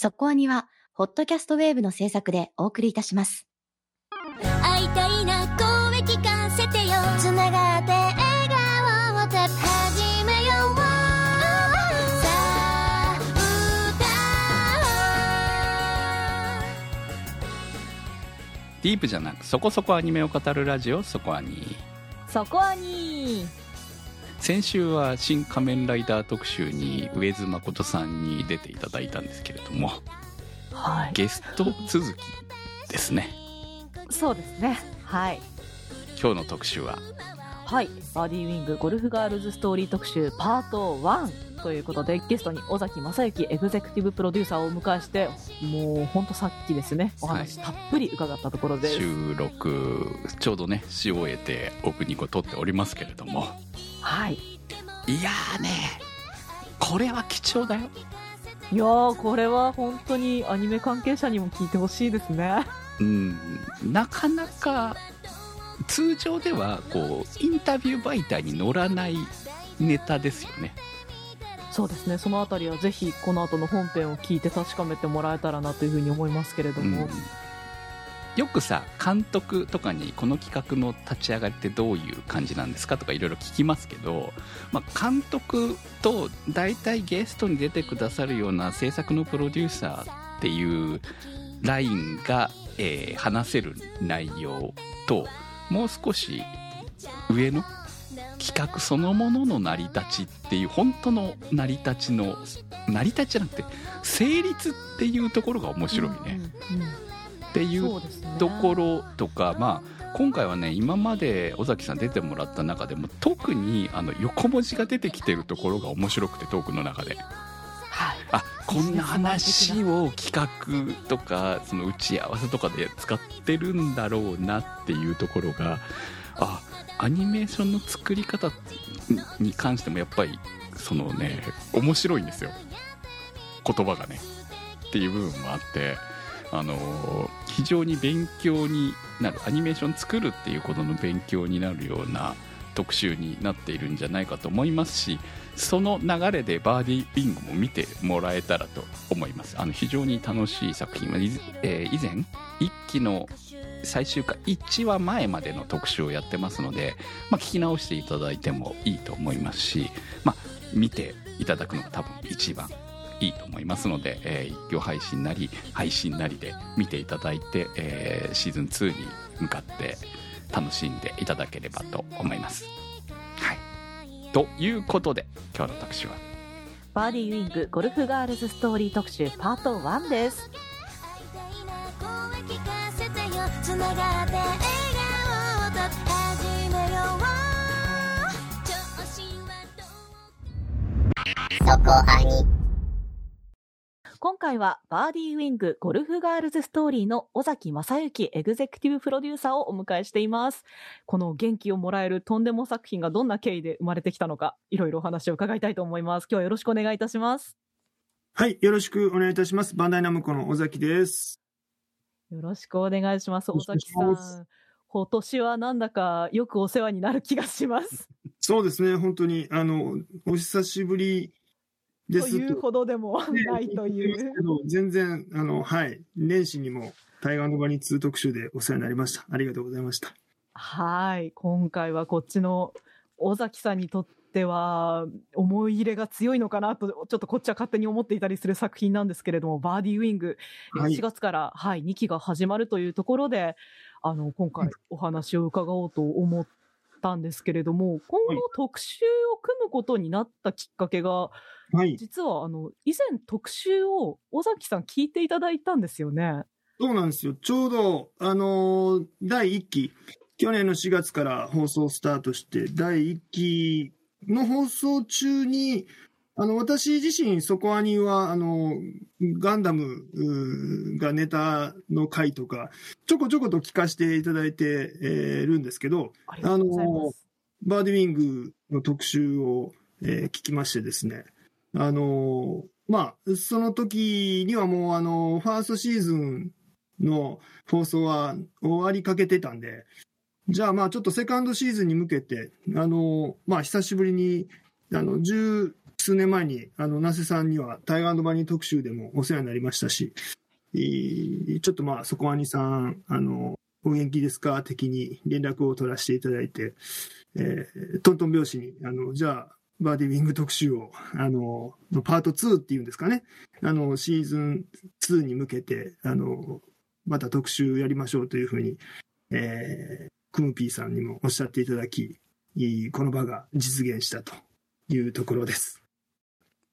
そこアニは、ホットキャストウェーブの制作でお送りいたします。会いたいな声聞かせてよ。つながって笑顔を始めよう。さあディープじゃなくそこそこアニメを語るラジオそこアニそこアニ先週は「新仮面ライダー」特集に上津誠さんに出ていただいたんですけれどもはい。ゲスト続きですね。そうですね。はい。今日の特集は？はい。バディウィングゴルフガールズストーリー特集パート1ということでゲストに尾崎正幸エグゼクティブプロデューサーをお迎えしてもうほんとさっきですねお話たっぷり伺ったところです、収録ちょうどねし終えてオープニングを撮っておりますけれども。はい。いやーねこれは貴重だよ。いやーこれは本当にアニメ関係者にも聞いてほしいですね。うん。なかなか通常ではこうインタビュー媒体に載らないネタですよねそうですね。そのあたりはぜひこの後の本編を聞いて確かめてもらえたらなというふうに思いますけれども、うん。よくさ監督とかにこの企画の立ち上がりってどういう感じなんですかとかいろいろ聞きますけど、まあ、監督と大体ゲストに出てくださるような制作のプロデューサーっていうラインが、えー話せる内容ともう少し上の企画そのものの成り立ちっていう本当の成り立ちの成り立ちじゃなくて成立っていうところが面白いね、うんうんうん。っていうところとか、まあ、今回はね今まで尾崎さん出てもらった中でも特にあの横文字が出てきてるところが面白くてトークの中で。はい。あこんな話を企画とかその打ち合わせとかで使ってるんだろうなっていうところがあアニメーションの作り方に関してもやっぱりそのね面白いんですよ。言葉がね。っていう部分もあってあの非常に勉強になる。アニメーション作るっていうことの勉強になるような特集になっているんじゃないかと思いますしその流れでバーディービングも見てもらえたらと思います。あの非常に楽しい作品はえー以前一期の最終回1話前までの特集をやってますので、まあ、聞き直していただいてもいいと思いますし、まあ、見ていただくのが多分一番いいと思いますので、えー一挙配信なり配信なりで見ていただいて、えーシーズン2に向かって楽しんでいただければと思います。はい、ということで今日の特集は？バーディーウィングゴルフガールズストーリー特集パート1です声聞かせてよつながって笑顔と始めよう調子はどうそこアニ今回はバーディーウィングゴルフガールズストーリーの尾崎正幸エグゼクティブプロデューサーをお迎えしています。この元気をもらえるとんでも作品がどんな経緯で生まれてきたのか、いろいろお話を伺いたいと思います。今日はよろしくお願いいたします。はい、よろしくお願いいたします。バンダイナムコの尾崎です。よろしくお願いします。尾崎さん。今年はなんだかよくお世話になる気がします。そうですね、本当に、あの、お久しぶりですというほどでもないという。全然、あの、はい、年始にも、対岸の場に2特集でお世話になりました。ありがとうございました。はい。今回はこっちの尾崎さんにとっては思い入れが強いのかなと、ちょっとこっちは勝手に思っていたりする作品なんですけれども、バーディーウィング、えーはい4月から、はい、2期が始まるというところで、あの、今回お話を伺おうと思ったんですけれども、今後特集を組むことになったきっかけが、はい、実はあの、以前特集を尾崎さん聞いていただいたんですよね。そうなんですよ。ちょうど、あの、第1期、去年の4月から放送スタートして、第1期の放送中に、あの、私自身、そこアニは、あの、ガンダムがネタの回とか、ちょこちょこと聞かせていただいて、えーるんですけど、ありがとうございます。バーディウィングの特集を、えー聞きましてですね。あのーまあ、その時にはもう、あのーファーストシーズンの放送は終わりかけてたんで、じゃあまあちょっとセカンドシーズンに向けて、あのーまあ久しぶりに、あの、10数年前に、あの、那瀬さんには、タイガーバニー特集でもお世話になりましたし、ちょっとまあ、そこアニさん、あの、お元気ですか？的に連絡を取らせていただいて、えートントン拍子に、あの、じゃあ、バーディウィング特集を、あの、パート2っていうんですかね、あの、シーズン2に向けて、あの、また特集やりましょうというふうに、えークムピーさんにもおっしゃっていただき、この場が実現したというところです。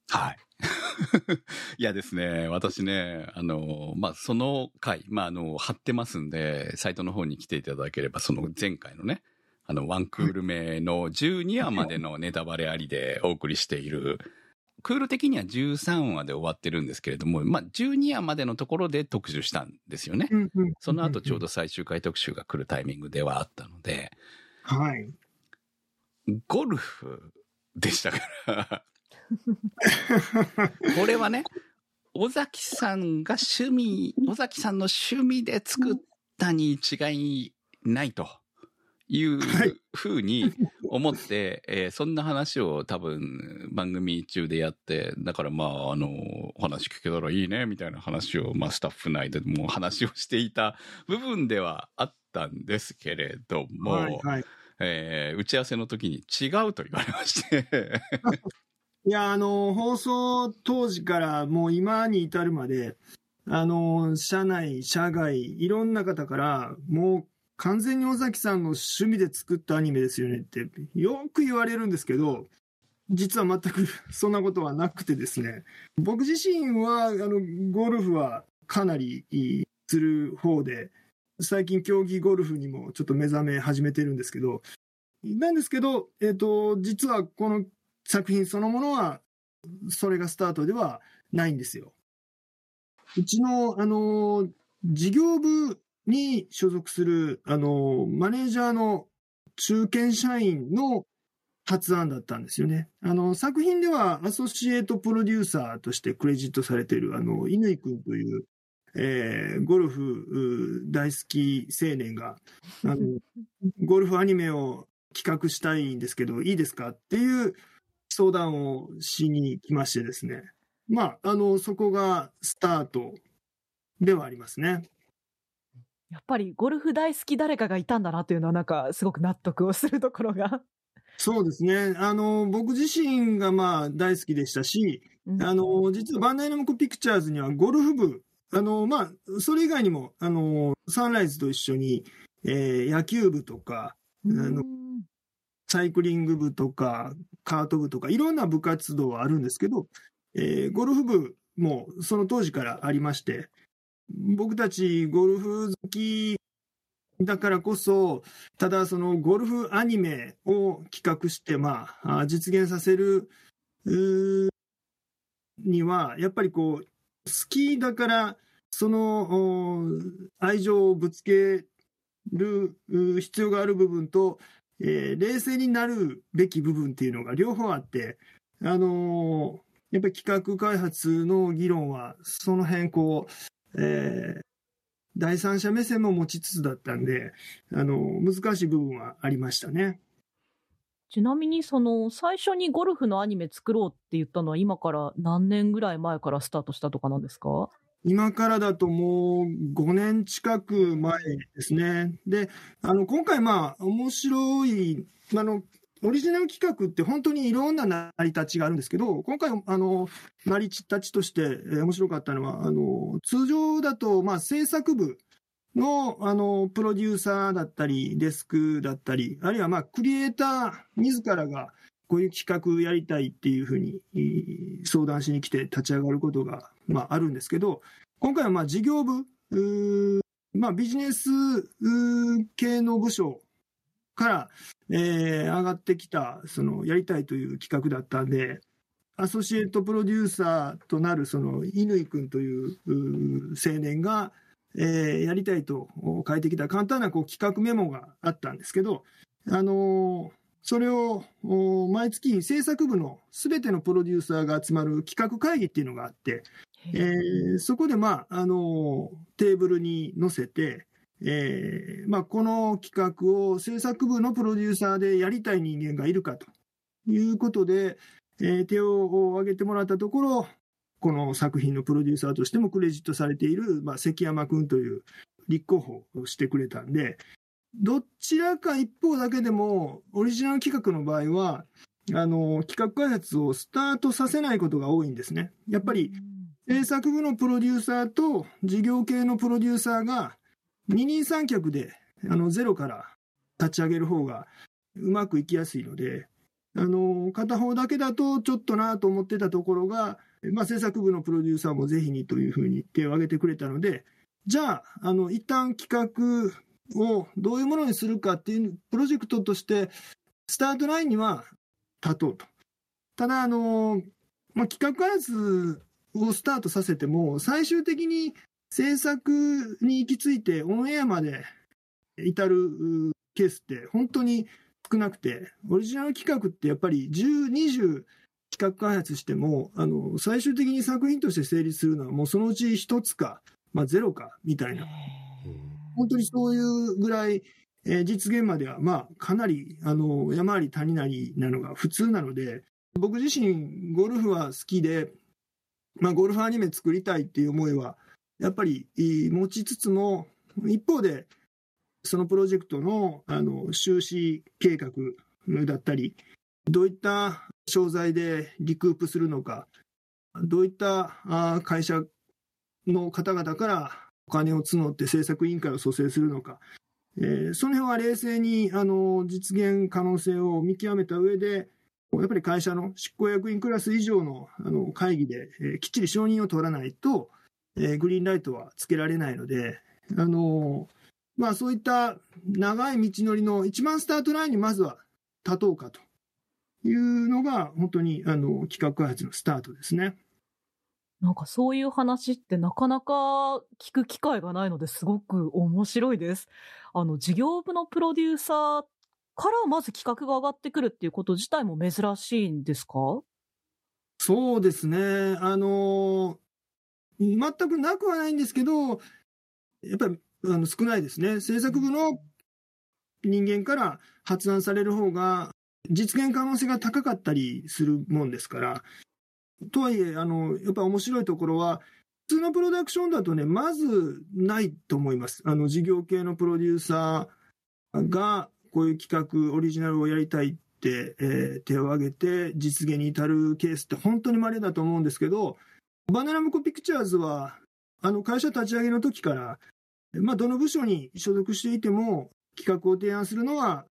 はい。いやですね、私ね、あの、まあ、その回、まあ、あの、貼ってますんで、サイトの方に来ていただければ、その前回のね、あの、ワンクール目の12話までのネタバレありでお送りしている、クール的には13話で終わってるんですけれども、まあ、12話までのところで特集したんですよね。その後ちょうど。ど最終回特集が来るタイミングではあったので、はい。ゴルフでしたから。これはね、尾崎さんが趣味、尾崎さんの趣味で作ったに違いないというはいふうに思って、えーそんな話を多分番組中でやって、だからまあ、あの、お話聞けたらいいね、みたいな話を、まあスタッフ内でも話をしていた部分ではあったんですけれども、はい。はい。えー打ち合わせの時に違うと言われまして、いや、あの、放送当時からもう今に至るまで、あの、社内、社外、いろんな方から、もう完全に尾崎さんの趣味で作ったアニメですよねって、よく言われるんですけど、実は全く そんなことはなくてですね、僕自身は、あの、ゴルフはかなりする方で、最近競技ゴルフにもちょっと目覚め始めてるんですけど、なんですけど、えっ、と、実はこの作品そのものは、それがスタートではないんですよ。うちの、あの、事業部に所属する、あの、マネージャーの中堅社員の発案だったんですよね。あの、作品ではアソシエイトプロデューサーとしてクレジットされている、あの、乾くんという、えーゴルフ大好き青年が、あの、ゴルフアニメを企画したいんですけど、いいですかっていう相談をしに来ましてですね。まあ、あの、そこがスタートではありますね。やっぱりゴルフ大好き誰かがいたんだなというのはなんかすごく納得をするところが。そうですね。あの、僕自身がまあ大好きでしたし、うんあの、実はバンダイナムコピクチャーズにはゴルフ部、あの、まあ、それ以外にも、あの、サンライズと一緒に、えー野球部とか、あのうんサイクリング部とか、カート部とか、いろんな部活動はあるんですけど、えーゴルフ部もその当時からありまして、僕たちゴルフ好きだからこそ、ただそのゴルフアニメを企画して、まあ、実現させるには、やっぱりこう、好きだから、その愛情をぶつける必要がある部分と、えー冷静になるべき部分っていうのが両方あって、あのーやっぱり企画開発の議論は、その辺こう、えー第三者目線も持ちつつだったんで、あの難しい部分はありましたね。ちなみにその最初にゴルフのアニメ作ろうって言ったのは今から何年ぐらい前からスタートしたとかなんですか？今からだともう5年近く前ですね。で、あの、今回まあ、面白い、あの、オリジナル企画って本当にいろんな成り立ちがあるんですけど、今回、あの、成り立ちとして、え面白かったのは、あの、通常だと、まあ、制作部の、あの、プロデューサーだったり、デスクだったり、あるいはまあ、クリエイター自らが、こういう企画やりたいっていうふうに相談しに来て立ち上がることが、まあ、あるんですけど、今回はまあ事業部、まあ、ビジネス系の部署から、えー上がってきた、そのやりたいという企画だったんで、アソシエイトプロデューサーとなるその乾君という青年が、えーやりたいと書いてきた簡単なこう企画メモがあったんですけど、あのーそれをお毎月制作部のすべてのプロデューサーが集まる企画会議っていうのがあって、えーそこで、まああのテーブルに載せて、えーまあ、この企画を制作部のプロデューサーでやりたい人間がいるかということで、えー手を挙げてもらったところ、この作品のプロデューサーとしてもクレジットされている、まあ、関山くんという立候補をしてくれたんで、どちらか一方だけでも、オリジナル企画の場合は、あの、企画開発をスタートさせないことが多いんですね。やっぱり、制作部のプロデューサーと事業系のプロデューサーが二人三脚であのゼロから立ち上げる方がうまくいきやすいので、あの片方だけだとちょっとなと思ってたところが、まあ、制作部のプロデューサーもぜひにというふうに手を挙げてくれたので、じゃあ、あの一旦企画をどういうものにするかっていうプロジェクトとして、スタートラインには立とうと。ただ、あのまあ、企画開発をスタートさせても、最終的に制作に行き着いてオンエアまで至るケースって本当に少なくて、オリジナル企画ってやっぱり10、20企画開発しても、あの、最終的に作品として成立するのはもうそのうち1つか、まあゼロか、みたいな。本当にそういうぐらい、えー実現までは、まあ、かなり、あの、山あり谷なりなのが普通なので、僕自身、ゴルフは好きで、まあ、ゴルフアニメ作りたいっていう思いは、やっぱり持ちつつも、一方で、そのプロジェクトの、あの、収支計画だったり、どういった商材でリクープするのか、どういった会社の方々からお金を募って制作委員会を蘇生するのか、えーその辺は冷静にあの実現可能性を見極めた上で、やっぱり会社の執行役員クラス以上のあの会議で、えーきっちり承認を取らないと、えーグリーンライトはつけられないので、あのまあ、そういった長い道のりの一番スタートラインにまずは立とうかというのが、本当にあの企画開発のスタートですね。なんかそういう話ってなかなか聞く機会がないのですごく面白いです。あの、事業部のプロデューサーからまず企画が上がってくるっていうこと自体も珍しいんですか？そうですね。あの全くなくはないんですけど、やっぱりあの少ないですね。制作部の人間から発案される方が実現可能性が高かったりするもんですから。とはいえ、あの、やっぱ面白いところは、普通のプロダクションだとね、まずないと思います。あの、事業系のプロデューサーが、こういう企画、オリジナルをやりたいって、えー手を挙げて実現に至るケースって本当に稀だと思うんですけど、バナナムコピクチャーズは、あの会社立ち上げの時から、まあ、どの部署に所属していても、企画を提案するのは、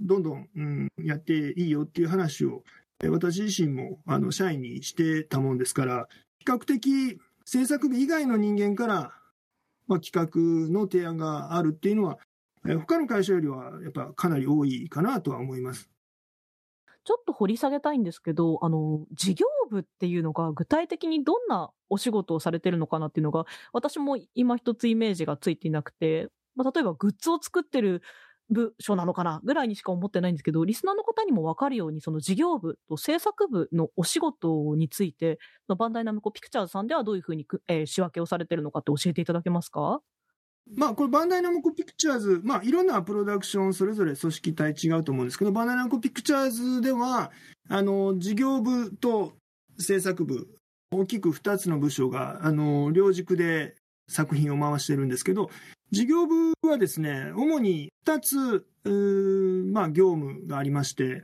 どんどん、うん、やっていいよっていう話を、私自身もあの社員にしてたもんですから、比較的制作部以外の人間から、まあ、企画の提案があるっていうのは、え他の会社よりはやっぱかなり多いかなとは思います。ちょっと掘り下げたいんですけど、あの、事業部っていうのが具体的にどんなお仕事をされてるのかなっていうのが、私も今一つイメージがついていなくて、まあ、例えばグッズを作ってる部署なのかなぐらいにしか思ってないんですけど、リスナーの方にも分かるように、その事業部と制作部のお仕事について、バンダイナムコピクチャーズさんではどういうふうに、えー仕分けをされてるのかって教えていただけますか？まあ、これ、バンダイナムコピクチャーズ、まあ、いろんなプロダクション、それぞれ組織体違うと思うんですけど、バンダイナムコピクチャーズでは、あの、事業部と制作部、大きく2つの部署が、あの、両軸で作品を回してるんですけど、事業部はですね、主に2つ、まあ、業務がありまして、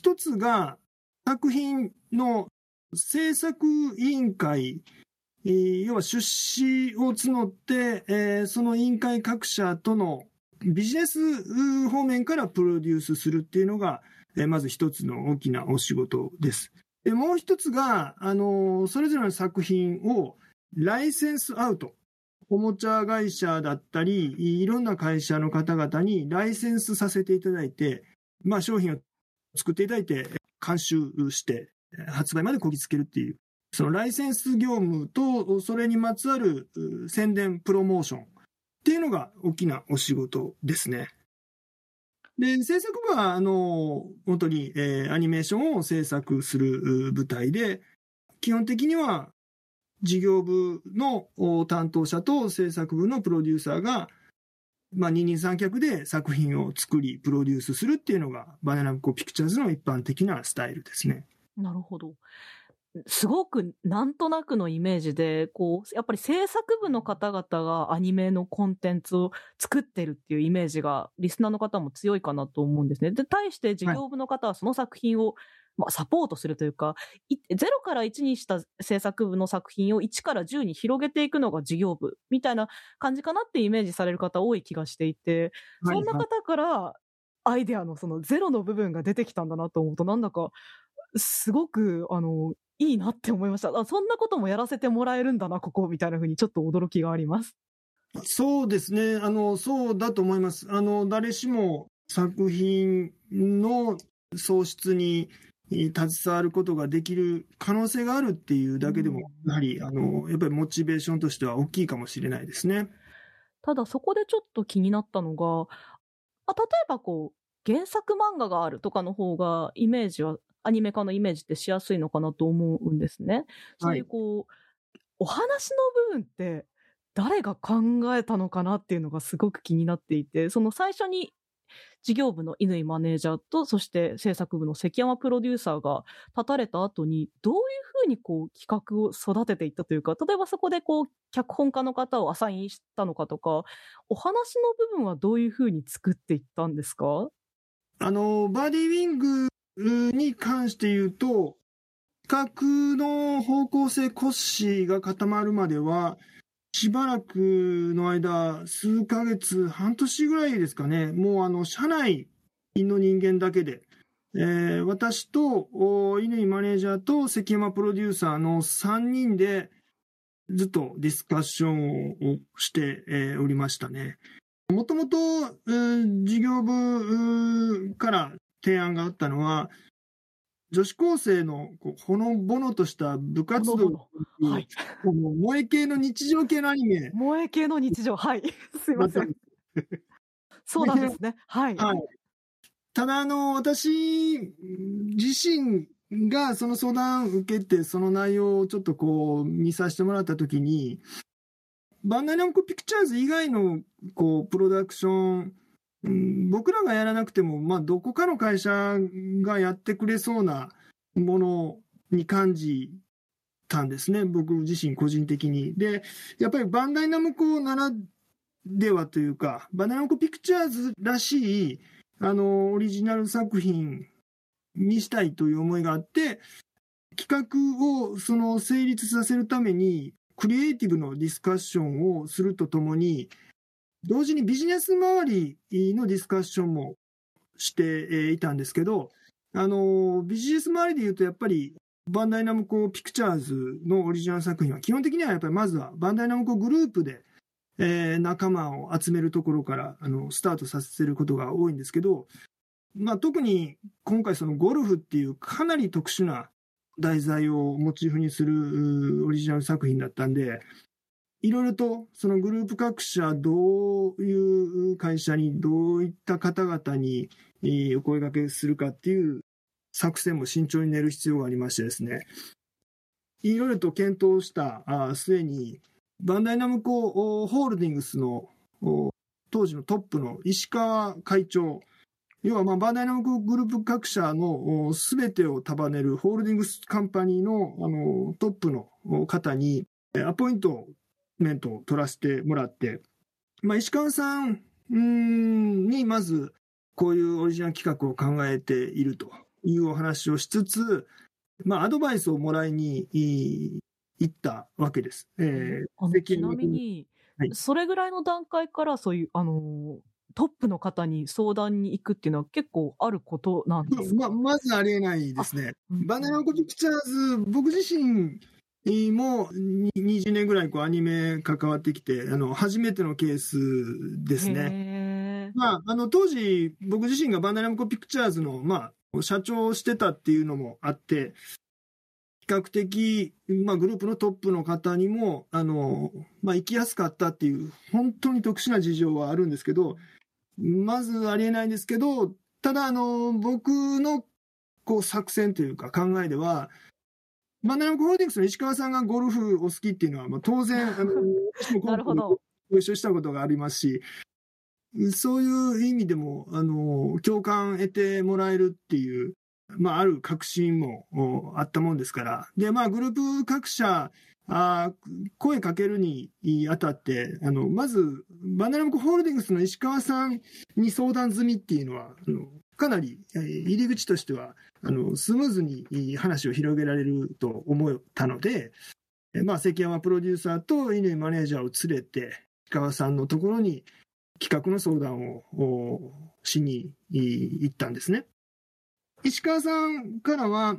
1つが作品の制作委員会要は出資を募って、えその委員会各社とのビジネス方面からプロデュースするっていうのが、えまず一つの大きなお仕事です。でもう一つが、あのそれぞれの作品をライセンスアウト。おもちゃ会社だったり、いろんな会社の方々にライセンスさせていただいて、まあ商品を作っていただいて、監修して、発売までこぎつけるっていう、そのライセンス業務と、それにまつわる宣伝、プロモーションっていうのが大きなお仕事ですね。で、制作部は、あの、本当に、えーアニメーションを制作するう部隊で、基本的には、事業部の担当者と制作部のプロデューサーが、まあ、二人三脚で作品を作り、プロデュースするっていうのが、バナナムコピクチャーズの一般的なスタイルですね。なるほど。すごくなんとなくのイメージで、こう、やっぱり制作部の方々がアニメのコンテンツを作ってるっていうイメージが、リスナーの方も強いかなと思うんですね。で、対して事業部の方はその作品を、まあ、サポートするというか、い0から1にした制作部の作品を1から10に広げていくのが事業部みたいな感じかなってイメージされる方多い気がしていて、そんな方からアイデアのそのゼロの部分が出てきたんだなと思うと、なんだか、すごく、あの、いいなって思いました。あそんなこともやらせてもらえるんだな、ここ、みたいな風にちょっと驚きがあります。そうですね。あの、そうだと思います。あの、誰しも作品の創出にえー携わることができる可能性があるっていうだけでも、やはり、あの、やっぱりモチベーションとしては大きいかもしれないですね。ただそこでちょっと気になったのが、あ例えばこう、原作漫画があるとかの方が、イメージは、アニメ化のイメージってしやすいのかなと思うんですね。そういうこう、お話の部分って、誰が考えたのかなっていうのがすごく気になっていて、その最初に事業部の乾マネージャーと、そして制作部の関山プロデューサーが立たれた後に、どういうふうにこう企画を育てていったというか、例えばそこでこう、脚本家の方をアサインしたのかとか、お話の部分はどういうふうに作っていったんですか？あの、バディウィングに関して言うと、企画の方向性骨子が固まるまでは、しばらくの間、数ヶ月、半年ぐらいですかね、もうあの、社内の人間だけで、えー私と、お乾マネージャーと関山プロデューサーの3人で、ずっとディスカッションをして、えおりましたね。もともと、事業部から提案があったのは、女子高生のこうほのぼのとした部活動はい。この萌え系の日常系のアニメ萌え系の日常。はい。すいません。そうなんですね。はい。はい。ただ、あの、私自身がその相談を受けて、その内容をちょっとこう見させてもらったときに、バンダイナムコピクチャーズ以外のこうプロダクション、うん僕らがやらなくても、まあ、どこかの会社がやってくれそうなものに感じたんですね、僕自身個人的に。で、やっぱりバンダイナムコならではというか、バンダイナムコピクチャーズらしい、あの、オリジナル作品にしたいという思いがあって、企画をその成立させるために、クリエイティブのディスカッションをするとともに、同時にビジネス周りのディスカッションもしていたんですけど、あの、ビジネス周りで言うとやっぱり、バンダイナムコピクチャーズのオリジナル作品は基本的にはやっぱりまずはバンダイナムコグループで、えー仲間を集めるところからあのスタートさせることが多いんですけど、まあ、特に今回ゴルフっていうかなり特殊な題材をモチーフにするオリジナル作品だったんで、いろいろとそのグループ各社どういう会社にどういった方々にお声掛けするかっていう作戦も慎重に練る必要がありましてですね、いろいろと検討した末に、バンダイナムコホールディングスの当時のトップの石川会長、要はまあバンダイナムコグループ各社のすべてを束ねるホールディングスカンパニーのあのトップの方にアポイントをメントを取らせてもらって、まあ、石川さんにまずこういうオリジナル企画を考えているというお話をしつつ、まあ、アドバイスをもらいにい行ったわけです。ちなみに、はいそれぐらいの段階からそういう、あのートップの方に相談に行くっていうのは結構あることなんですか、ままずありえないですね。うんバナナコピクチャーズ、僕自身もに20年ぐらいこうアニメ関わってきて、あの初めてのケースですね。まあ、あの当時、僕自身がバンダイナムコピクチャーズの、まあ、社長をしてたっていうのもあって、比較的、まあ、グループのトップの方にも、あの、まあ、行きやすかったっていう、本当に特殊な事情はあるんですけど、まずありえないんですけど、ただ、あの、僕の、こう、作戦というか考えでは、バナムコホールディングスの石川さんがゴルフお好きっていうのは、まあ、当然、あの、私もゴルフ。ご一緒したことがありますし、そういう意味でも、あの、共感得てもらえるっていう、まあ、ある確信もおあったもんですから、で、まあ、グループ各社、あー声かけるにあたって、あの、まず、バナナムコホールディングスの石川さんに相談済みっていうのは、あのかなり、えー入り口としては、あの、スムーズに話を広げられると思ったので、えーまあ、関山プロデューサーと乾マネージャーを連れて、石川さんのところに企画の相談をおしにい行ったんですね。石川さんからは、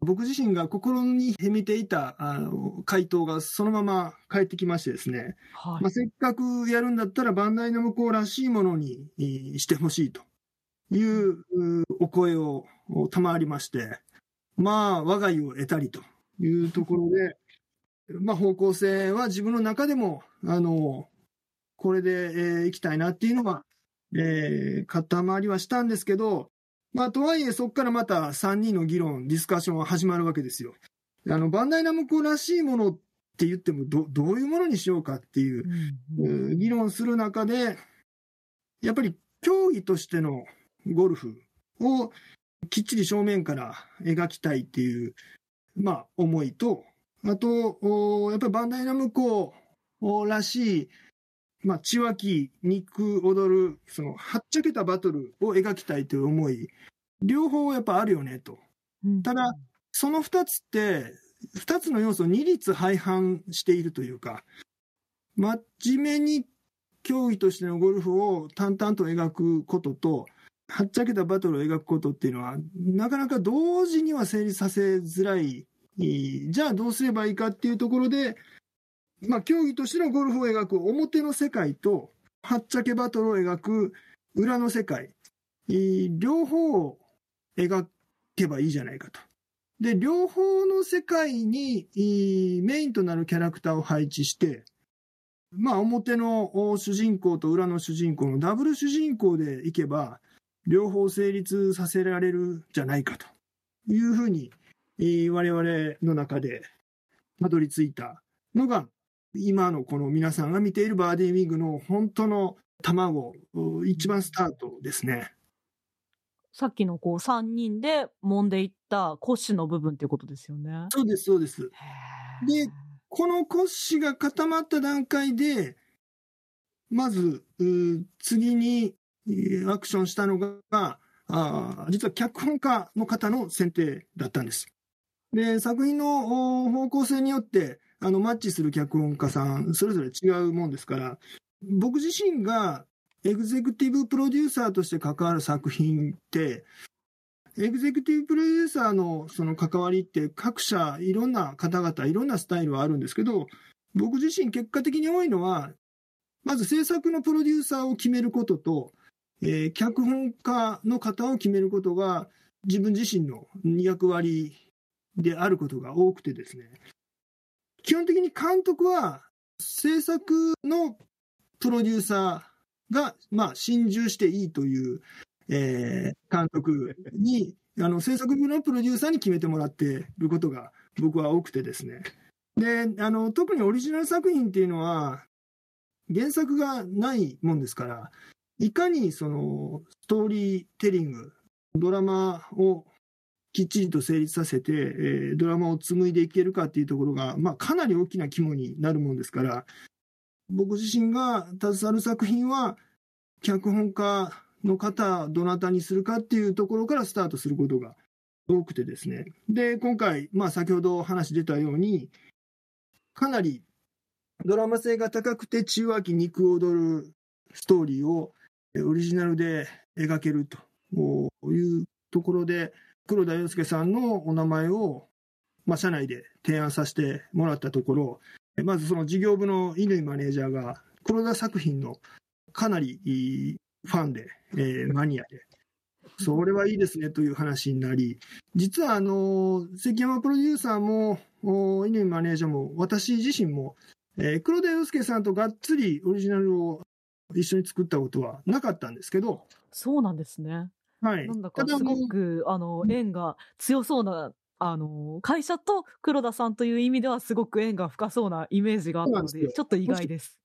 僕自身が心に秘めていたあの回答がそのまま返ってきましてですね、はいまあ、せっかくやるんだったらバンダイナムコらしいものにえーしてほしいといううお声をお賜りまして、まあ、我が意を得たりというところで、まあ、方向性は自分の中でも、あの、これで、えー行きたいなっていうのが、えー、肩回りはしたんですけど、まあ、とはいえ、そこからまた3人の議論、ディスカッションが始まるわけですよ。あの、バンダイナムコらしいものって言っても、ど、どういうものにしようかっていう、うん議論する中で、やっぱり競技としてのゴルフをきっちり正面から描きたいっていう、まあ、思いと、あと、おやっぱりバンダイナムコらしい、まあ、血湧き、肉踊る、その、はっちゃけたバトルを描きたいという思い、両方やっぱあるよね、と。うんただ、その二つって、二つの要素を二律背反しているというか、真面目に競技としてのゴルフを淡々と描くことと、はっちゃけたバトルを描くことっていうのは、なかなか同時には成立させづらい。じゃあどうすればいいかっていうところで、まあ、競技としてのゴルフを描く表の世界と、はっちゃけバトルを描く裏の世界、両方を描けばいいじゃないかと。で、両方の世界にメインとなるキャラクターを配置して、まあ、表の主人公と裏の主人公のダブル主人公でいけば、両方成立させられるじゃないかというふうに、えー我々の中でたどり着いたのが、今のこの皆さんが見ているバーディーウィングの本当の卵、お一番スタートですね。さっきのこう3人で揉んでいった骨子の部分っていうことですよね。そうです、そうです。でこの骨子が固まった段階で、まず、次にえーアクションしたのが、あ実は脚本家の方の選定だったんです。で、作品の方向性によって、あの、マッチする脚本家さん、それぞれ違うもんですから、僕自身がエグゼクティブプロデューサーとして関わる作品って、エグゼクティブプロデューサーのその関わりって各社いろんな方々いろんなスタイルはあるんですけど僕自身結果的に多いのはまず制作のプロデューサーを決めることと、えー脚本家の方を決めることが自分自身の役割であることが多くてですね基本的に監督は制作のプロデューサーが、まあ、心中していいという、えー監督に、あの、制作部のプロデューサーに決めてもらっていることが僕は多くてですね。で、あの、特にオリジナル作品っていうのは、原作がないもんですから、いかにその、ストーリーテリング、ドラマをきっちりと成立させて、えードラマを紡いでいけるかっていうところが、まあ、かなり大きな肝になるもんですから、僕自身が携わる作品は、脚本家の方、どなたにするかっていうところからスタートすることが多くてですね。で、今回、まあ先ほど話出たように、かなりドラマ性が高くて中和気肉踊るストーリーをオリジナルで描けると。いうところで、黒田洋介さんのお名前を、まあ、社内で提案させてもらったところ、まずその事業部の乾マネージャーが、黒田作品のかなりファンで、えーマニアで、それはいいですねという話になり、実はあの関山プロデューサーも、乾マネージャーも、私自身も、えー黒田洋介さんとがっつりオリジナルを一緒に作ったことはなかったんですけど、そうなんですね。はい。なんだかすごく、あの、縁が強そうな、あの、会社と黒田さんという意味ではすごく縁が深そうなイメージがあったので、ちょっと意外です。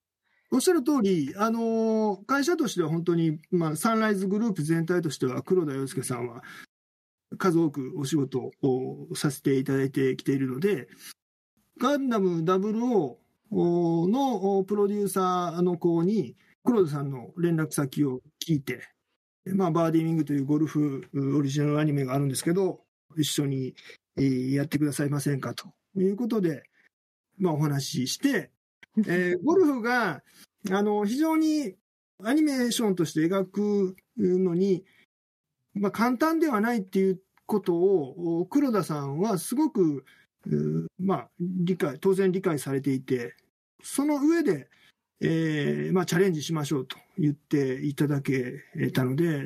おっしゃる通り、あのー会社としては本当に、まあ、サンライズグループ全体としては、黒田洋介さんは、数多くお仕事をさせていただいてきているので、ガンダム00のプロデューサーの子に、黒田さんの連絡先を聞いて、まあ、バーディーミングというゴルフオリジナルアニメがあるんですけど、一緒にえーやってくださいませんかということで、まあ、お話しして、えー ゴルフが、あの、非常にアニメーションとして描くのに、まあ、簡単ではないっていうことを、お黒田さんはすごく、まあ、理解、当然理解されていて、その上で、えーまあ、チャレンジしましょうと言っていただけたので、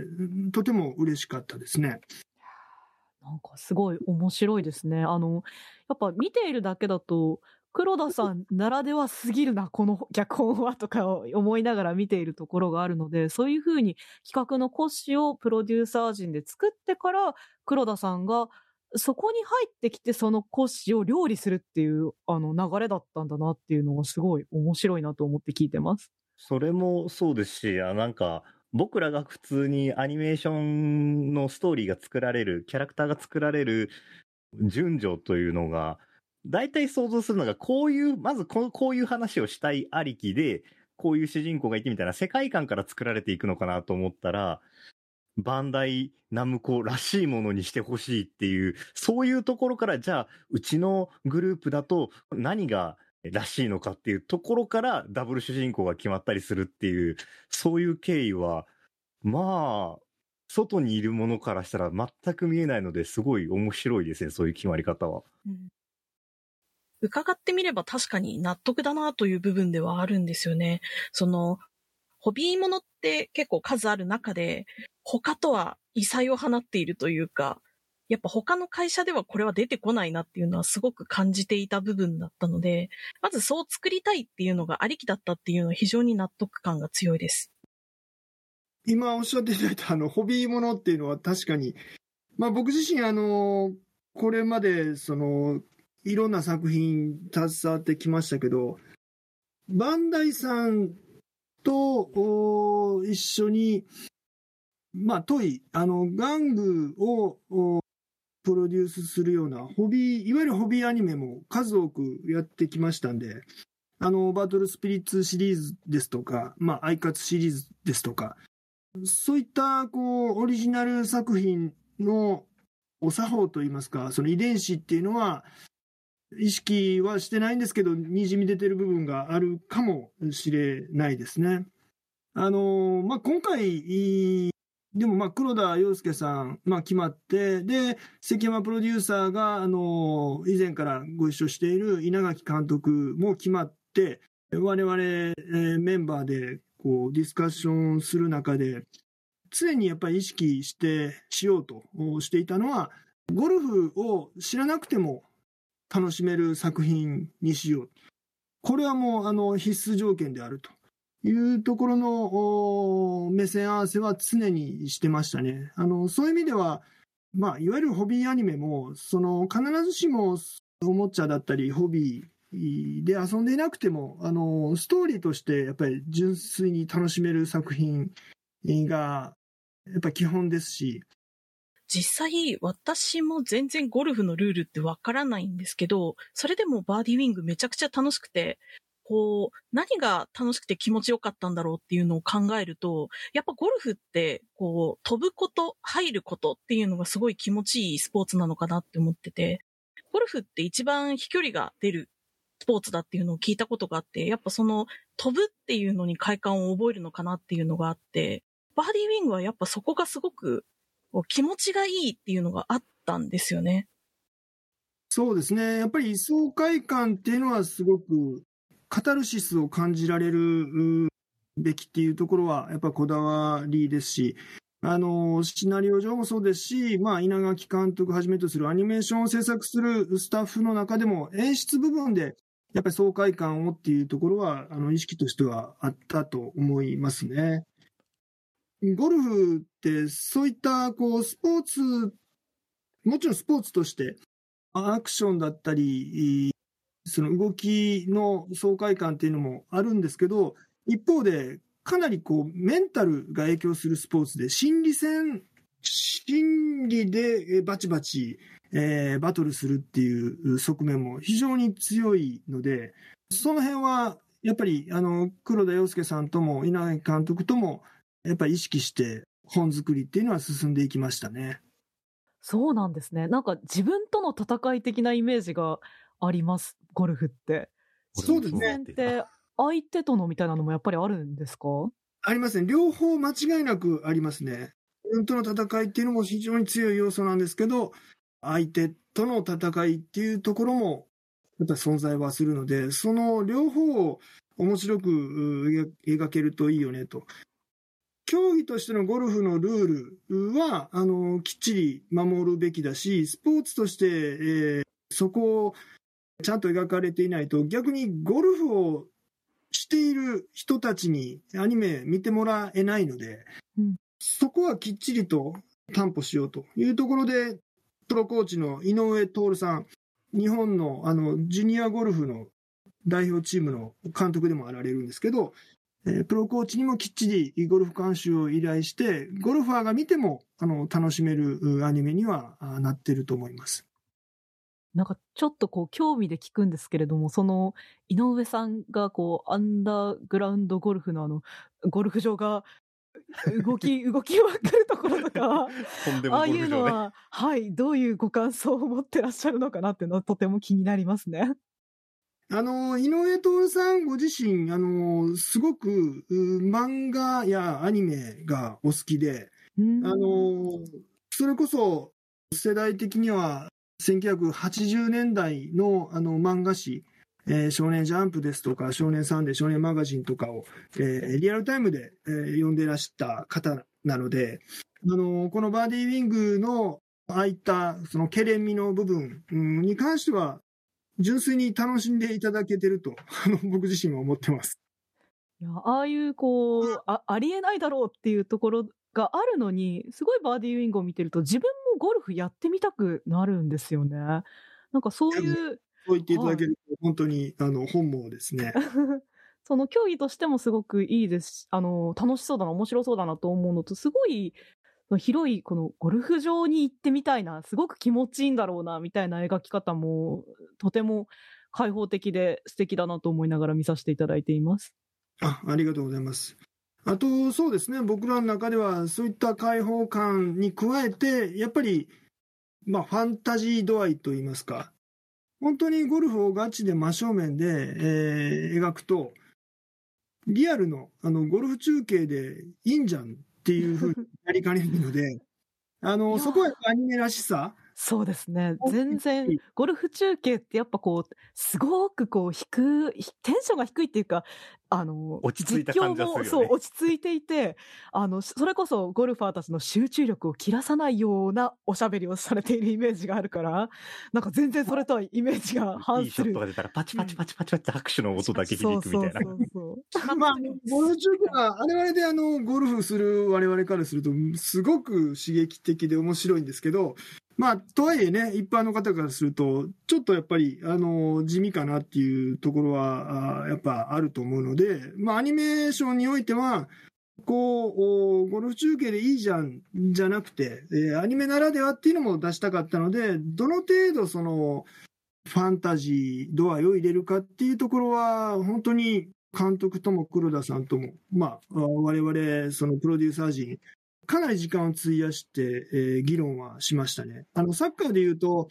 とても嬉しかったですね。なんかすごい面白いですね。あの、やっぱ見ているだけだと、黒田さんならではすぎるな、この 脚本はとかを思いながら見ているところがあるので、そういうふうに企画の骨子をプロデューサー陣で作ってから、黒田さんがそこに入ってきてその骨子を料理するっていうあの流れだったんだなっていうのがすごい面白いなと思って聞いてます。それもそうですし、なんか、僕らが普通にアニメーションのストーリーが作られる、キャラクターが作られる順序というのが、大体想像するのが、こういう、まずここういう話をしたいありきで、こういう主人公がいてみたいな世界観から作られていくのかなと思ったら、バンダイナムコらしいものにしてほしいっていう、そういうところから、じゃあ、うちのグループだと何がらしいのかっていうところからダブル主人公が決まったりするっていう、そういう経緯は、まあ、外にいるものからしたら全く見えないのですごい面白いですね、そういう決まり方は。うん伺ってみれば確かに納得だなという部分ではあるんですよね。その、ホビーものって結構数ある中で、他とは異彩を放っているというか、やっぱ他の会社ではこれは出てこないなっていうのはすごく感じていた部分だったので、まずそう作りたいっていうのがありきだったっていうのは非常に納得感が強いです。今おっしゃっていただいたあのホビーものっていうのは確かに、まあ、僕自身あのこれまでそのいろんな作品携わってきましたけどバンダイさんと一緒に、まあ、トイあの玩具をプロデュースするようなホビーいわゆるホビーアニメも数多くやってきましたんであのバトルスピリッツシリーズですとか、まあ、アイカツシリーズですとかそういったこうオリジナル作品のお作法といいますか、その遺伝子っていうのは、意識はしてないんですけど、にじみ出てる部分があるかもしれないですね。あのまあ、今回、でもまあ黒田洋介さん、まあ、決まって、で、関山プロデューサーが、あの以前からご一緒している稲垣監督も決まって、我々、えーメンバーでこうディスカッションする中で、常にやっぱり意識してしようとしていたのは、ゴルフを知らなくても楽しめる作品にしよう。これはもうあの必須条件であるというところの目線合わせは常にしてましたね。あのそういう意味では、まあ、いわゆるホビーアニメも、その必ずしもおもちゃだったり、ホビーで遊んでいなくても、あのストーリーとしてやっぱり純粋に楽しめる作品がやっぱ基本ですし、実際、私も全然ゴルフのルールってわからないんですけど、それでもバーディーウィングめちゃくちゃ楽しくて、こう、何が楽しくて気持ちよかったんだろうっていうのを考えると、やっぱゴルフって、こう、飛ぶこと、入ることっていうのがすごい気持ちいいスポーツなのかなって思ってて、ゴルフって一番飛距離が出るスポーツだっていうのを聞いたことがあって、やっぱその飛ぶっていうのに快感を覚えるのかなっていうのがあって、バーディーウィングはやっぱそこがすごくこう気持ちがいいっていうのがあったんですよね。そうですね、やっぱり爽快感っていうのはすごくカタルシスを感じられるべきっていうところはやっぱこだわりですし、あのシナリオ上もそうですし、まあ、稲垣監督はじめとするアニメーションを制作するスタッフの中でも演出部分でやっぱり爽快感をっていうところはあの意識としてはあったと思いますね。ゴルフってそういったこうスポーツもちろんスポーツとしてアクションだったり、その動きの爽快感っていうのもあるんですけど、一方で、かなりこうメンタルが影響するスポーツで、心理戦心理でバチバチ、えーバトルするっていう側面も非常に強いので、その辺は、やっぱり、あの、黒田洋介さんとも稲垣監督とも、やっぱり意識して本作りっていうのは進んでいきましたね。そうなんですね。なんか自分との戦い的なイメージがあります、ゴルフって。そうですね戦って相手とのみたいなのもやっぱりあるんですか？ありますね。両方間違いなくありますね。自分との戦いっていうのも非常に強い要素なんですけど、相手との戦いっていうところも、やっぱり存在はするので、その両方を面白く描けるといいよねと。競技としてのゴルフのルールは、あの、きっちり守るべきだし、スポーツとして、えーそこをちゃんと描かれていないと、逆にゴルフをしている人たちにアニメ見てもらえないので、うん。そこはきっちりと担保しようというところで、プロコーチの井上徹さん、日本のあのジュニアゴルフの代表チームの監督でもあられるんですけど、えープロコーチにもきっちりゴルフ監修を依頼して、ゴルファーが見てもあの楽しめるうアニメにはあなってると思います。なんかちょっとこう興味で聞くんですけれども、その井上さんがこうアンダーグラウンドゴルフのあのゴルフ場が動き、動きまくるところとか、とんでもああい。うのは、はい、どういうご感想を持ってらっしゃるのかなっていうのはとても気になりますね。あの、井上徹さんご自身、あの、すごくう漫画やアニメがお好きで、うん。あの、それこそ世代的には1980年代のあの漫画誌、えー少年ジャンプですとか、少年サンデー、少年マガジンとかを、えーリアルタイムで、えー読んでらした方なので、あの、この BIRDIE WING のああいったそのケレン味の部分うんに関しては、純粋に楽しんでいただけてると、あの僕自身は思ってます。いやああいうこうあ、ありえないだろうっていうところがあるのに、すごい BIRDIE WING を見てると、自分もゴルフやってみたくなるんですよね。なんかそういう、そう言っていただけると、本当にあの本望ですね。その競技としてもすごくいいですし、あの、楽しそうだな、面白そうだなと思うのと、すごい、広いこのゴルフ場に行ってみたいな、すごく気持ちいいんだろうな、みたいな描き方も、とても開放的で素敵だなと思いながら見させていただいています。あありがとうございます。あと、そうですね、僕らの中では、そういった開放感に加えて、やっぱり、まあ、ファンタジー度合いといいますか、本当にゴルフをガチで真正面で、えー描くと、リアルのあのゴルフ中継でいいんじゃんていうふうになりかねないので、あのそこはアニメらしさ、そうですね。全然、ゴルフ中継ってやっぱこう、すごくこう、低い、テンションが低いっていうか、あの、落ち着いた感じがするよね実況もそう、落ち着いていて、あの、それこそゴルファーたちの集中力を切らさないようなおしゃべりをされているイメージがあるから、なんか全然それとはイメージがい反するいショット。が出たらパチパチパチパチパチって拍手の音だけ響くみたいな。そうそうそうそう。まあ、ゴルフ中継は、あれ々であの、ゴルフする我々からすると、すごく刺激的で面白いんですけど、まあ、とはいえね、一般の方からすると、ちょっとやっぱり、あの、地味かなっていうところは、あやっぱあると思うので、まあ、アニメーションにおいては、こう、ゴルフ中継でいいじゃん、じゃなくて、えーアニメならではっていうのも出したかったので、どの程度その、ファンタジー度合いを入れるかっていうところは、本当に監督とも黒田さんとも、まあ、我々、そのプロデューサー陣、かなり時間を費やして、えー議論はしましたね。あの、サッカーで言うと、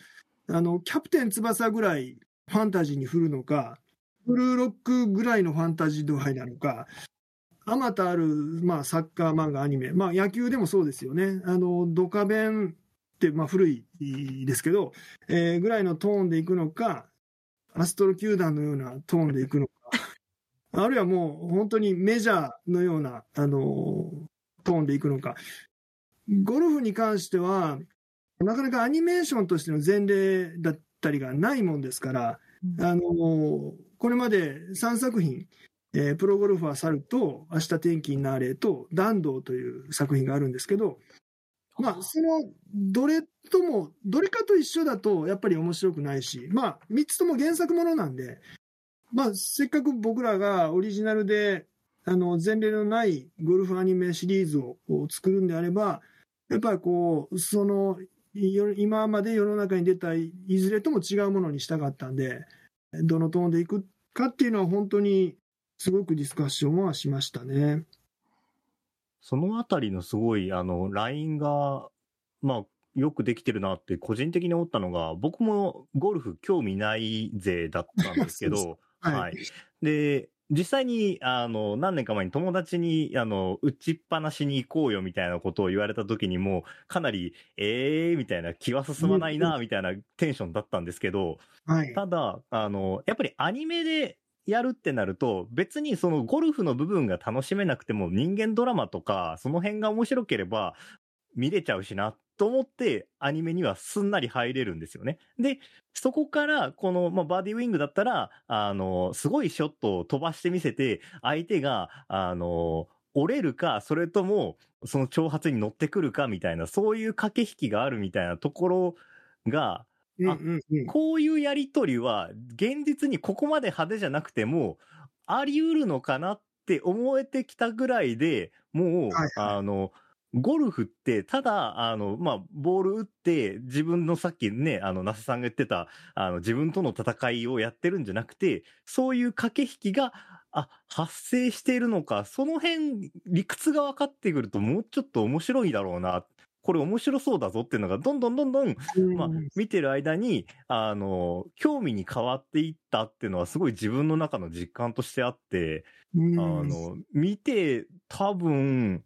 あの、キャプテン翼ぐらいファンタジーに振るのか、ブルーロックぐらいのファンタジー度合いなのか、あまたある、まあ、サッカー漫画、アニメ、まあ、野球でもそうですよね。あの、ドカベンって、まあ、古いですけど、えーぐらいのトーンでいくのか、アストロ球団のようなトーンでいくのか、あるいはもう本当にメジャーのような、あのトーンでいくのか。ゴルフに関しては、なかなかアニメーションとしての前例だったりがないもんですから、うんあのこれまで3作品、えープロゴルファー猿と、明日天気になれと、弾道という作品があるんですけど、まあ、その、どれとも、どれかと一緒だと、やっぱり面白くないし、まあ、3つとも原作ものなんで、まあ、せっかく僕らがオリジナルで、あの、前例のないゴルフアニメシリーズをを作るんであれば、やっぱりこう、その、よ今まで世の中に出たいいずれとも違うものにしたかったんで、どのトーンでいくかっていうのは本当にすごくディスカッションはしましたね。そのあたりのすごい、あの、ラインが、まあ、よくできてるなって個人的に思ったのが、僕もゴルフ興味ない勢だったんですけど、はいはい。で、実際に、あの、何年か前に友達に、あの、打ちっぱなしに行こうよみたいなことを言われた時にも、かなり、ええー、みたいな気は進まないな、みたいなテンションだったんですけど、はい。ただ、あの、やっぱりアニメでやるってなると、別にそのゴルフの部分が楽しめなくても人間ドラマとか、その辺が面白ければ見れちゃうしな、と思ってアニメにはすんなり入れるんですよね。で、そこから、この、まあ、バーディーウィングだったら、あの、すごいショットを飛ばしてみせて、相手が、あの、折れるか、それとも、その挑発に乗ってくるかみたいな、そういう駆け引きがあるみたいなところが、うんうんうん。こういうやりとりは、現実にここまで派手じゃなくても、あり得るのかなって思えてきたぐらいで、もう、はいはいあの、ゴルフって、ただ、あの、まあ、ボール打って、自分のさっきね、あの、那須さんが言ってた、あの、自分との戦いをやってるんじゃなくて、そういう駆け引きが、あ、発生しているのか、その辺、理屈が分かってくると、もうちょっと面白いだろうな、これ面白そうだぞっていうのが、どんどんどんどん、まあうん、見てる間に、あの、興味に変わっていったっていうのはすごい自分の中の実感としてあって、うん。あの、見て多分、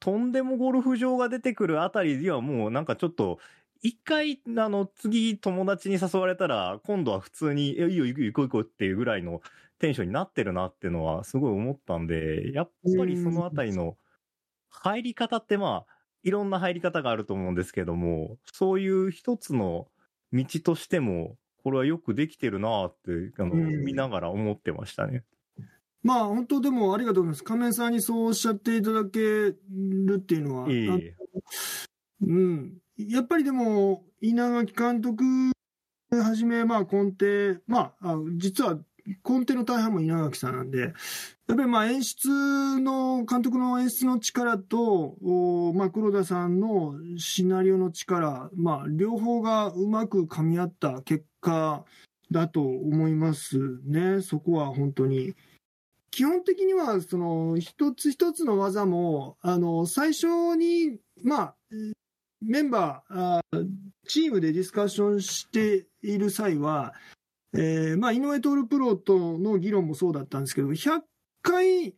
とんでもゴルフ場が出てくるあたりにはもうなんかちょっと、一回、あの、次友達に誘われたら、今度は普通に、えいいよ行く行こう行こうっていうぐらいのテンションになってるなっていうのはすごい思ったんで、やっぱりそのあたりの入り方ってまあ、いろんな入り方があると思うんですけども、そういう一つの道としても、これはよくできてるなって、あの、うん見ながら思ってましたね。まあ本当でもありがとうございます。仮面さんにそうおっしゃっていただけるっていうのは、あいえいえ。うん。やっぱりでも、稲垣監督はじめ、まあ根底、まあ、あ実は根底の大半も稲垣さんなんで、やっぱりまあ演出の、監督の演出の力と、おまあ黒田さんのシナリオの力、まあ両方がうまく噛み合った結果だと思いますね。そこは本当に。基本的には、その、一つ一つの技も、あの、最初に、まあ、メンバー、チームでディスカッションしている際は、えーまあ、井上徹プロとの議論もそうだったんですけど、100回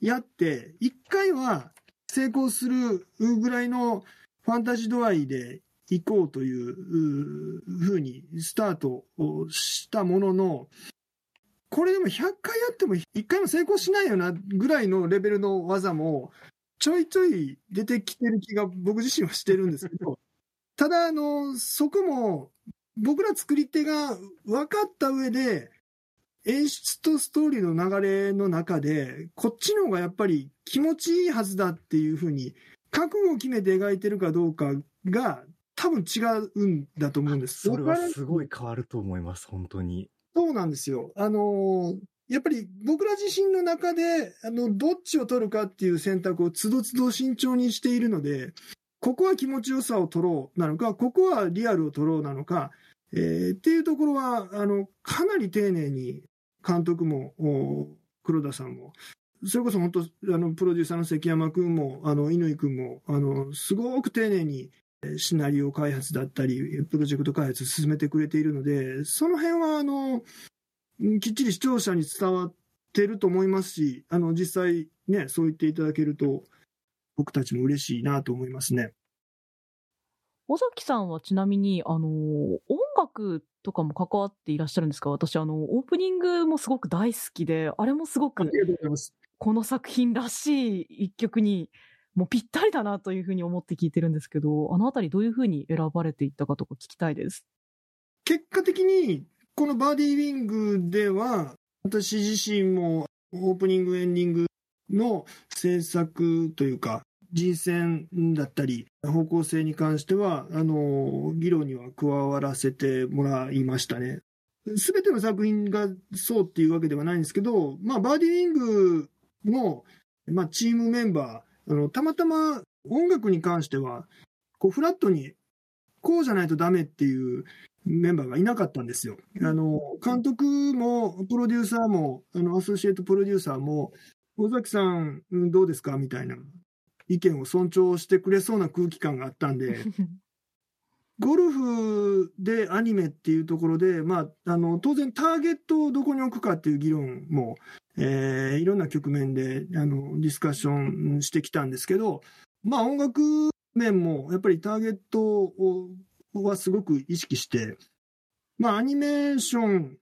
やって、1回は成功するぐらいのファンタジー度合いで行こうというふうにスタートをしたものの、これでも100回やっても1回も成功しないよなぐらいのレベルの技も、ちょいちょい出てきてる気が僕自身はしてるんですけど、ただ、あの、そこも僕ら作り手が分かった上で、演出とストーリーの流れの中で、こっちの方がやっぱり気持ちいいはずだっていうふうに、覚悟を決めて描いてるかどうかが多分違うんだと思うんです。それはすごい変わると思います、本当に。そうなんですよ。あのやっぱり僕ら自身の中で、あの、どっちを取るかっていう選択をつどつど慎重にしているので、ここは気持ちよさを取ろうなのか、ここはリアルを取ろうなのか、えーっていうところは、あの、かなり丁寧に監督も、お黒田さんも、それこそ本当、あの、プロデューサーの関山君も、あの、乾君も、あの、すごく丁寧に、シナリオ開発だったり、プロジェクト開発進めてくれているので、その辺は、あの、うんきっちり視聴者に伝わってると思いますし、あの、実際ね、そう言っていただけると、僕たちも嬉しいなと思いますね。尾崎さんはちなみに、あの、音楽とかも関わっていらっしゃるんですか？私、あの、オープニングもすごく大好きで、あれもすごく。この作品らしい一曲に、もうぴったりだなというふうに思って聞いてるんですけど、あのあたりどういうふうに選ばれていったかとか聞きたいです。結果的に、このバーディーウィングでは、私自身もオープニング、エンディングの制作というか、人選だったり、方向性に関しては、あの、議論には加わらせてもらいましたね。すべての作品がそうっていうわけではないんですけど、まあ、バーディーウィングの、まあ、チームメンバー、あの、たまたま音楽に関しては、こうフラットに、こうじゃないとダメっていうメンバーがいなかったんですよ。あの、監督も、プロデューサーも、あの、アソシエイトプロデューサーも、尾崎さん、うんどうですか？みたいな意見を尊重してくれそうな空気感があったんで、ゴルフでアニメっていうところで、まあ、あの当然、ターゲットをどこに置くかっていう議論も、えーいろんな局面であのディスカッションしてきたんですけど、まあ、音楽面もやっぱりターゲットをはすごく意識して、まあ、アニメーション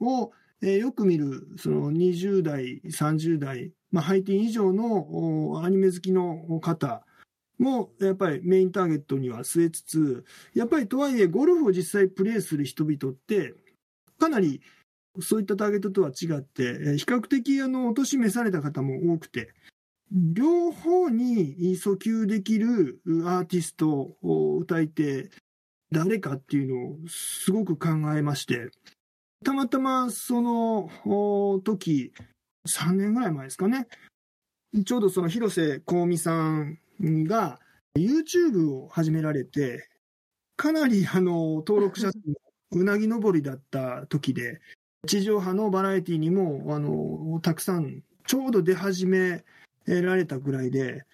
を、えーよく見るその20代、30代、まあ、ハイティーン以上のアニメ好きの方もやっぱりメインターゲットには据えつつ、やっぱりとはいえ、ゴルフを実際プレーする人々って、かなりそういったターゲットとは違って、比較的あのお年召された方も多くて、両方に訴求できるアーティスト、を歌い手、誰かっていうのをすごく考えまして、たまたまその時、3年ぐらい前ですかね、ちょうどその広瀬香美さんが YouTube を始められて、かなりあの登録者数もうなぎ登りだった時で、地上波のバラエティにもあのたくさんちょうど出始められたぐらいで、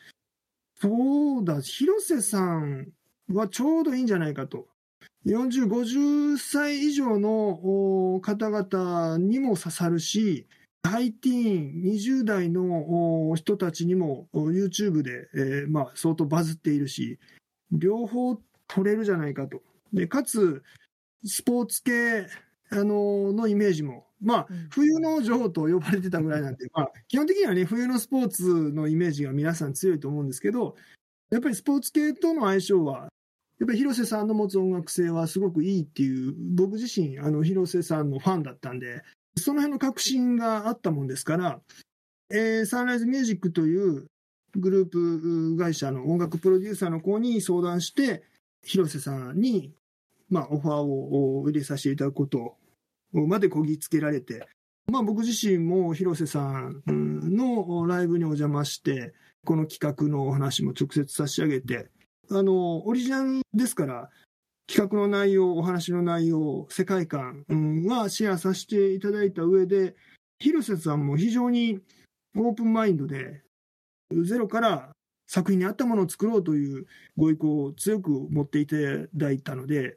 そうだ、広瀬さんはちょうどいいんじゃないかと。40、50歳以上の方々にも刺さるし、ハイティーン、20代のお人たちにもお YouTube で、えーまあ、相当バズっているし、両方取れるじゃないかと。で、かつ、スポーツ系、あののイメージも、まあうん、冬の女王と呼ばれてたぐらいなんで、まあ、基本的にはね、冬のスポーツのイメージが皆さん強いと思うんですけど、やっぱりスポーツ系との相性は、やっぱり広瀬さんの持つ音楽性はすごくいいっていう、僕自身、あの、広瀬さんのファンだったんで、その辺の確信があったもんですから、えーサンライズミュージックというグループ会社の音楽プロデューサーの子に相談して、広瀬さんに、まあ、オファーを入れさせていただくことまでこぎつけられて、まあ、僕自身も広瀬さんのライブにお邪魔して、この企画のお話も直接差し上げて、あの、オリジナルですから、企画の内容、お話の内容、世界観はシェアさせていただいた上で、広瀬さんも非常にオープンマインドで、ゼロから作品に合ったものを作ろうというご意向を強く持っていただいたので、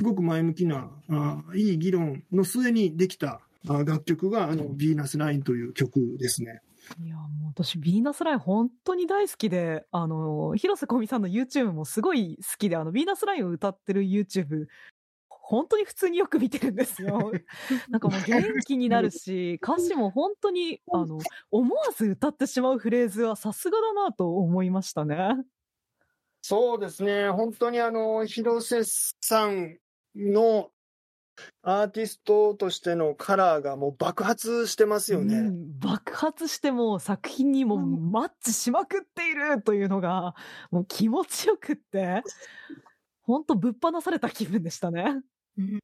すごく前向きな、あいい議論の末にできたあ楽曲が、あの、ヴィーナスラインという曲ですね。いや、もう私、ヴィーナスライン本当に大好きで、あの、広瀬香美さんの YouTube もすごい好きで、あの、ヴィーナスラインを歌ってる YouTube、本当に普通によく見てるんですよ。なんかもう元気になるし、歌詞も本当に、あの、思わず歌ってしまうフレーズはさすがだなと思いましたね。そうですね。本当にあの、広瀬さんのアーティストとしてのカラーがもう爆発してますよね。うん爆発してもう作品にもマッチしまくっているというのが、もう気持ちよくって、本当ぶっ放された気分でしたね。い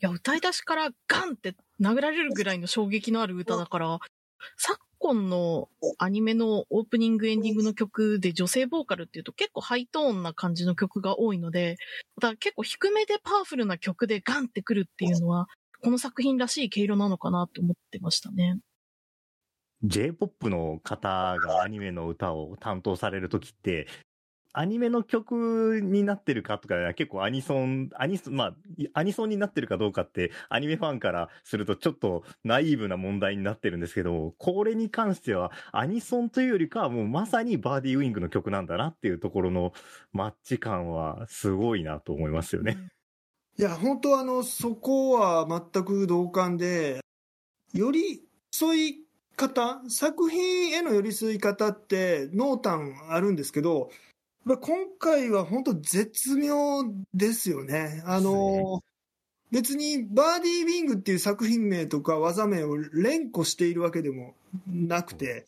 や、歌い出しからガンって殴られるぐらいの衝撃のある歌だから、今のアニメのオープニングエンディングの曲で女性ボーカルっていうと結構ハイトーンな感じの曲が多いので、だ結構低めでパワフルな曲でガンってくるっていうのは、この作品らしい毛色なのかなって思ってましたね。J-POP の方がアニメの歌を担当されるときって、アニメの曲になってるかとか、結構アニソン、アニソン、まあ、アニソンになってるかどうかって、アニメファンからするとちょっとナイーブな問題になってるんですけど、これに関しては、アニソンというよりかはもうまさにバーディーウィングの曲なんだなっていうところのマッチ感はすごいなと思いますよね。いや、本当あの、そこは全く同感で、より添い方、作品への寄り添い方って濃淡あるんですけど、今回は本当絶妙ですよね。あの、別にバーディーウィングっていう作品名とか技名を連呼しているわけでもなくて、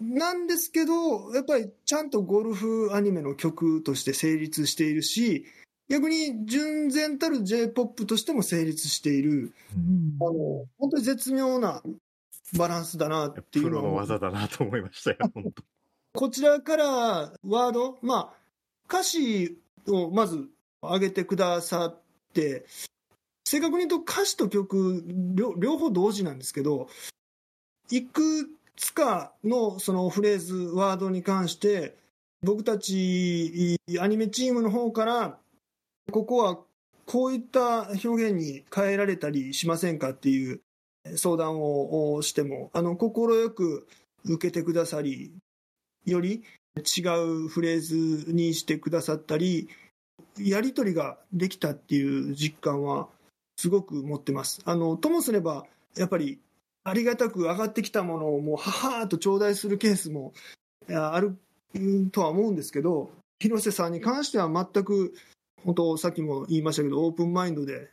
なんですけど、やっぱりちゃんとゴルフアニメの曲として成立しているし、逆に純然たる J-POP としても成立している、うん。あの、本当に絶妙なバランスだなっていうプロの技だなと思いましたよ、本当こちらからワード、まあ、歌詞をまず上げてくださって、正確に言うと歌詞と曲両方同時なんですけど、いくつかのそのフレーズ、ワードに関して、僕たちアニメチームの方から、ここはこういった表現に変えられたりしませんかっていう相談をしても、あの、快く受けてくださり、より違うフレーズにしてくださったり、やり取りができたっていう実感はすごく持ってます。あの、ともすれば、やっぱりありがたく上がってきたものをもうははーと頂戴するケースもあるとは思うんですけど、広瀬さんに関しては全く、本当さっきも言いましたけど、オープンマインドで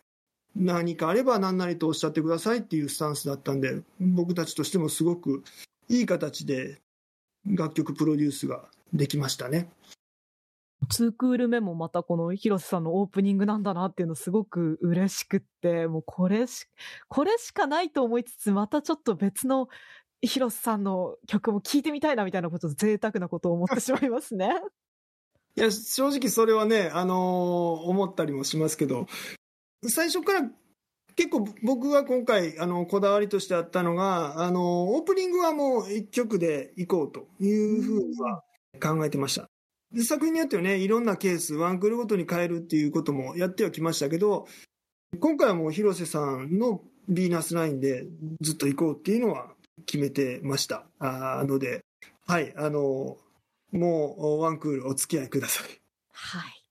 何かあれば何なりとおっしゃってくださいっていうスタンスだったんで、僕たちとしてもすごくいい形で楽曲プロデュースができましたね。2クール目もまたこの広瀬さんのオープニングなんだなっていうのすごく嬉しくって、もうこれし、これしかないと思いつつ、またちょっと別の広瀬さんの曲も聴いてみたいなみたいなこと、贅沢なことを思ってしまいますね。いや、正直それはね、あのー思ったりもしますけど、最初から結構僕が今回、あの、こだわりとしてあったのが、あの、オープニングはもう一曲でいこうというふうには考えてました。で作品によってはね、いろんなケース、ワンクールごとに変えるっていうこともやってはきましたけど、今回はもう広瀬さんのヴィーナスラインでずっと行こうっていうのは決めてました。あーので、はい、あの、もうワンクールお付き合いください。はい。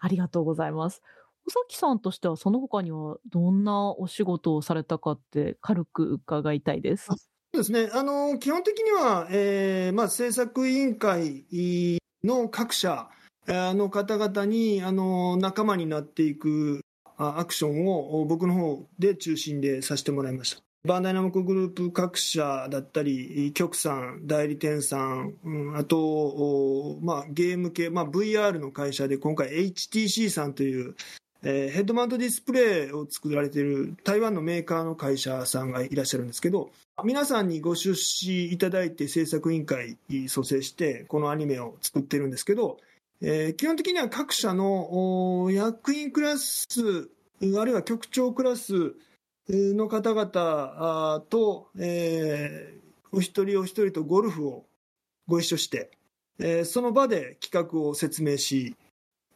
ありがとうございます。尾崎さんとしてはその他にはどんなお仕事をされたかって軽く伺いたいです。そうですね。あの、基本的には、えーまあ、制作委員会の各社の方々に、あの、仲間になっていくアクションを僕の方で中心でさせてもらいました。バンダイナムコグループ各社だったり、局さん、代理店さん、うんあと、まあ、ゲーム系、まあ、VR の会社で今回 HTC さんという、えーヘッドマウントディスプレイを作られている台湾のメーカーの会社さんがいらっしゃるんですけど、皆さんにご出資いただいて制作委員会蘇生してこのアニメを作ってるんですけど、えー基本的には各社の役員クラスあるいは局長クラスの方々と、えーお一人お一人とゴルフをご一緒して、えーその場で企画を説明し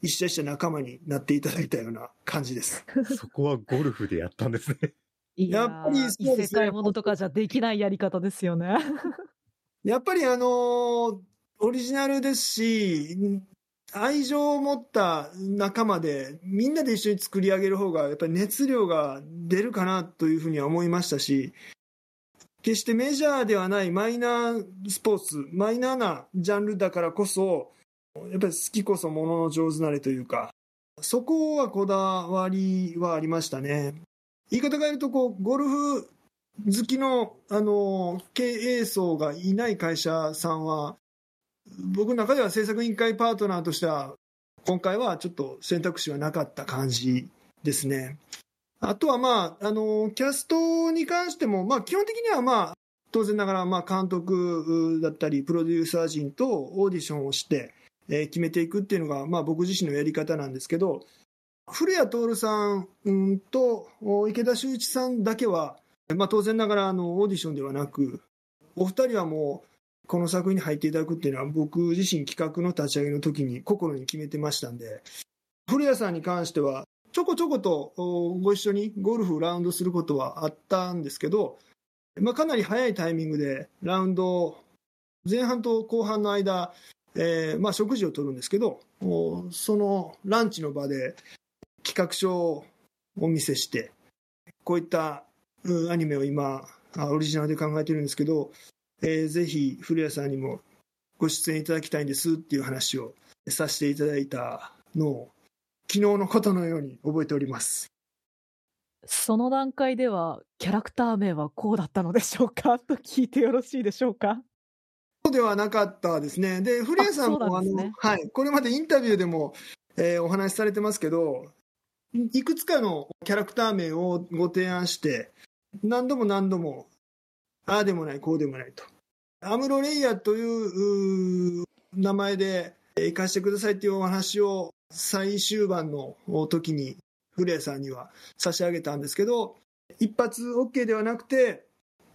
一社一社仲間になっていただいたような感じです。そこはゴルフでやったんですね。いやっぱりそうですね異世界ものとかじゃできないやり方ですよね。やっぱりあのーオリジナルですし、愛情を持った仲間で、みんなで一緒に作り上げる方が、やっぱり熱量が出るかなというふうには思いましたし、決してメジャーではないマイナースポーツ、マイナーなジャンルだからこそ、やっぱり好きこそものの上手なれというか、そこはこだわりはありましたね。言い方が言うと、こう、ゴルフ好きの、あの、経営層がいない会社さんは、僕の中では制作委員会パートナーとしては、今回はちょっと選択肢はなかった感じですね。あとはまあ、あの、キャストに関しても、まあ基本的にはまあ、当然ながらまあ監督だったり、プロデューサー陣とオーディションをして、え決めていくっていうのが、まあ僕自身のやり方なんですけど、古谷徹さんと池田修一さんだけは、まあ、当然ながらあのオーディションではなく、お二人はもう、この作品に入っていただくっていうのは、僕自身企画の立ち上げの時に心に決めてましたんで、古谷さんに関しては、ちょこちょことご一緒にゴルフラウンドすることはあったんですけど、まあ、かなり早いタイミングでラウンド、前半と後半の間、えーまあ、食事をとるんですけど、そのランチの場で企画書をお見せして、こういったうんアニメを今、オリジナルで考えてるんですけど、えーぜひ古谷さんにもご出演いただきたいんですっていう話をさせていただいたのを、昨日のことのように覚えております。その段階ではキャラクター名はこうだったのでしょうか？と聞いてよろしいでしょうか？そうではなかったですね。で、古谷さんも、あの、はい、これまでインタビューでも、えーお話しされてますけど、いくつかのキャラクター名をご提案して、何度も何度も、ああでもない、こうでもないと。アムロレイヤーという名前でえー行かせてくださいっていうお話を最終盤の時に古谷さんには差し上げたんですけど、一発 OK ではなくて、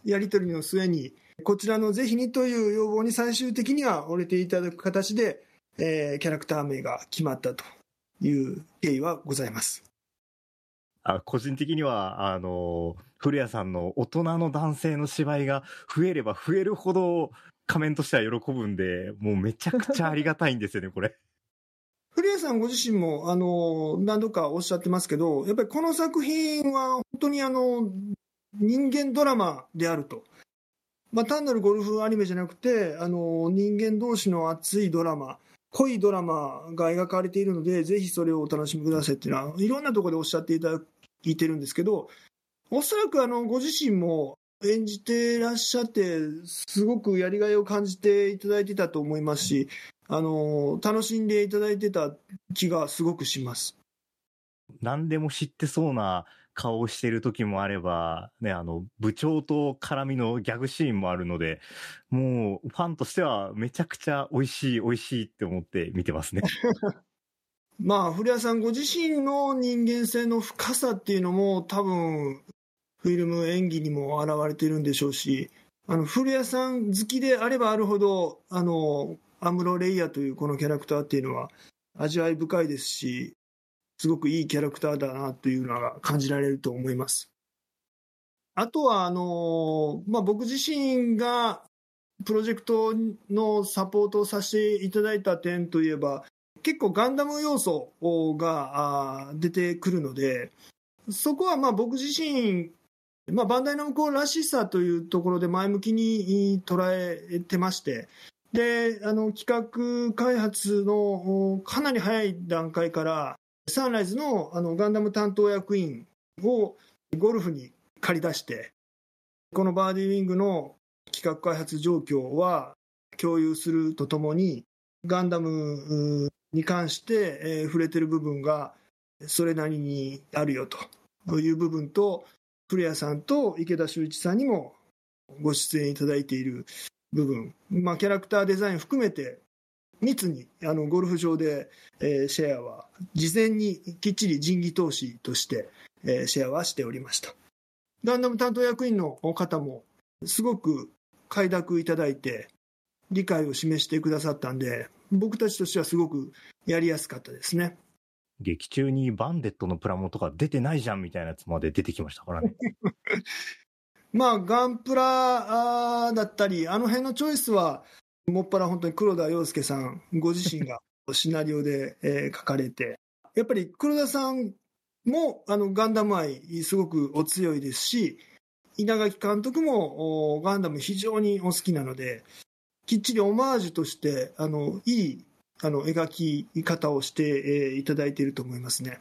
やり取りの末に、こちらのぜひにという要望に最終的には折れていただく形で、えーキャラクター名が決まったという経緯はございます。あ個人的には、あの、古谷さんの大人の男性の芝居が増えれば増えるほど仮面としては喜ぶんで、もうめちゃくちゃありがたいんですよね、これ。古谷さんご自身も、あの、何度かおっしゃってますけど、やっぱりこの作品は本当にあの、人間ドラマであると。まあ、単なるゴルフアニメじゃなくて、あの、人間同士の熱いドラマ、濃いドラマが描かれているので、ぜひそれをお楽しみくださいっていうのは、いろんなところでおっしゃっていただいてるんですけど、おそらくあの、ご自身も演じてらっしゃって、すごくやりがいを感じていただいてたと思いますし、あの、楽しんでいただいてた気がすごくします。何でも知ってそうな顔をしている時もあれば、ね、あの、部長と絡みのギャグシーンもあるので、もう、ファンとしてはめちゃくちゃ美味しい、美味しいって思って見てますね。まあ、古谷さんご自身の人間性の深さっていうのも多分、フィルム演技にも現れてるんでしょうし、あの、古谷さん好きであればあるほど、あの、アムロ・レイヤーというこのキャラクターっていうのは味わい深いですし、すごくいいキャラクターだなというのが感じられると思います。あとは、あの、まあ、僕自身がプロジェクトのサポートをさせていただいた点といえば、結構ガンダム要素が出てくるので、そこはまあ僕自身、まあ、バンダイナムコらしさというところで前向きに捉えてまして、で、あの、企画開発のかなり早い段階から、サンライズのあのガンダム担当役員をゴルフに借り出して、このバーディーウィングの企画開発状況は共有するとともに、ガンダムに関して、えー触れてる部分がそれなりにあるよと。いう部分と、古谷さんと池田修一さんにもご出演いただいている部分、まあ、キャラクターデザイン含めて、密にあのゴルフ場で、えーシェアは、事前にきっちり人技投資として、えーシェアはしておりました。ガンダム担当役員の方も、すごく快諾いただいて、理解を示してくださったんで、僕たちとしてはすごくやりやすかったですね。劇中にバンデットのプラモとか出てないじゃんみたいなやつまで出てきましたからね。まあ、ガンプラだったり、あの辺のチョイスは、もっぱら本当に黒田洋介さんご自身が シナリオで、えー書かれて、やっぱり黒田さんもあのガンダム愛すごくお強いですし、稲垣監督もおガンダム非常にお好きなので、きっちりオマージュとして、あの、いい、あの、描き方をして、えーいただいていると思いますね。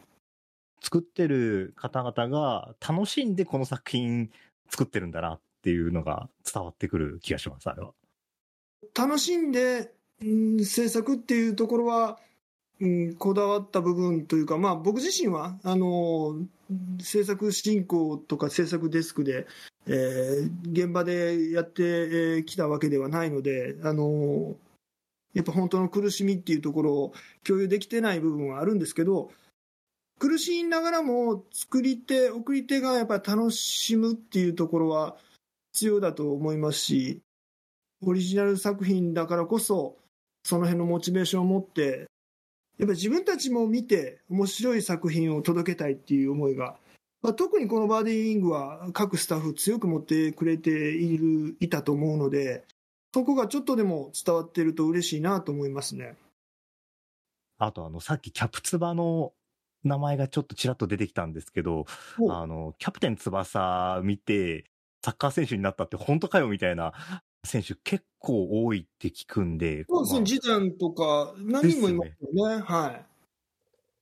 作ってる方々が楽しんでこの作品作ってるんだなっていうのが伝わってくる気がします、あれは。楽しんで、うん、制作っていうところは、うん、こだわった部分というか、まあ、僕自身はあの制作進行とか制作デスクで、えー現場でやってきたわけではないので、あのやっぱ本当の苦しみっていうところを共有できてない部分はあるんですけど苦しいながらも作り手送り手がやっぱり楽しむっていうところは必要だと思いますしオリジナル作品だからこそ、その辺のモチベーションを持って、やっぱり自分たちも見て面白い作品を届けたいっていう思いが、まあ、特にこのバーディーウィングは各スタッフ強く持ってくれている、いたと思うので、そこがちょっとでも伝わってると嬉しいなと思いますね。あとあの、さっきキャプツバの名前がちょっとちらっと出てきたんですけど、おあの、キャプテン翼見て、サッカー選手になったって本当かよみたいな選手結構多いって聞くんで、そうですね、まあジダンとか何人もいますよね。はい。っ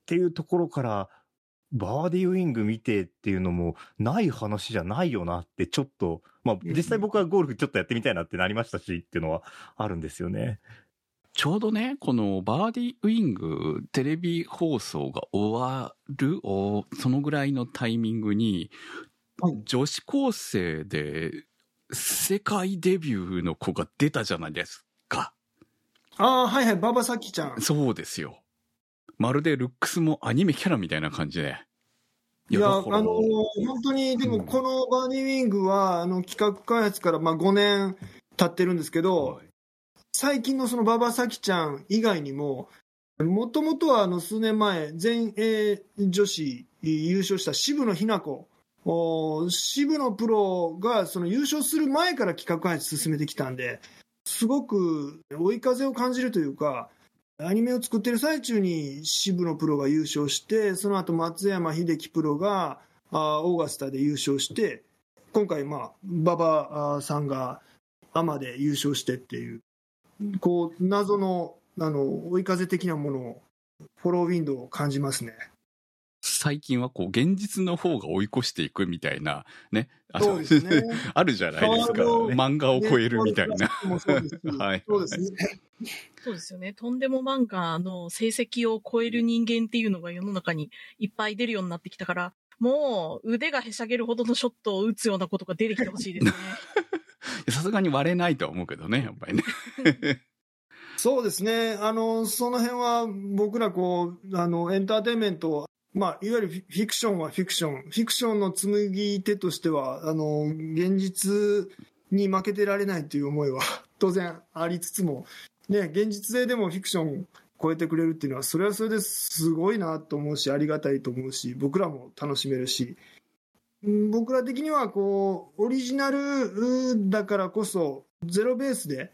ていうところから、バーディーウィング見てっていうのもない話じゃないよなってちょっと、まあうん実際僕はゴルフちょっとやってみたいなってなりましたしっていうのはあるんですよね。ちょうどね、このバーディーウィングテレビ放送が終わるおそのぐらいのタイミングに、はい女子高生で世界デビューの子が出たじゃないですか。ああ、はいはい、馬場咲希ちゃん。そうですよ。まるでルックスもアニメキャラみたいな感じで。いや、だからあのー本当に、でも、うんこのバーディーウィングは、あの、企画開発から、まあ、5年経ってるんですけど、はい最近のその馬場咲希ちゃん以外にも、もともとはあの数年前、全英女子優勝した渋野日向子、お渋野プロがその優勝する前から企画開発進めてきたんで、すごく追い風を感じるというか、アニメを作ってる最中に渋野プロが優勝して、その後松山英樹プロがあオーガスタで優勝して、今回、まあ、馬場さんがアマで優勝してっていう、こう、謎の、あの、追い風的なものを、フォローウィンドウを感じますね。最近はこう、現実の方が追い越していくみたいな、ね。あのそうですね あるじゃないですか。漫画を超えるみたいな。ねもそうですしはいそうですね。そうですよね。とんでも漫画の成績を超える人間っていうのが世の中にいっぱい出るようになってきたから、もう腕がへしゃげるほどのショットを打つようなことが出てきてほしいですね。さすがに割れないとは思うけどね、やっぱりね。そうですね。あの、その辺は僕らこう、あの、エンターテインメント、まあ、いわゆるフィクションはフィクション。フィクションの紡ぎ手としては、あの、現実に負けてられないという思いは 当然ありつつも、ね、現実ででもフィクション超えてくれるっていうのは、それはそれですごいなと思うし、ありがたいと思うし、僕らも楽しめるし、僕ら的にはこう、オリジナルだからこそ、ゼロベースで、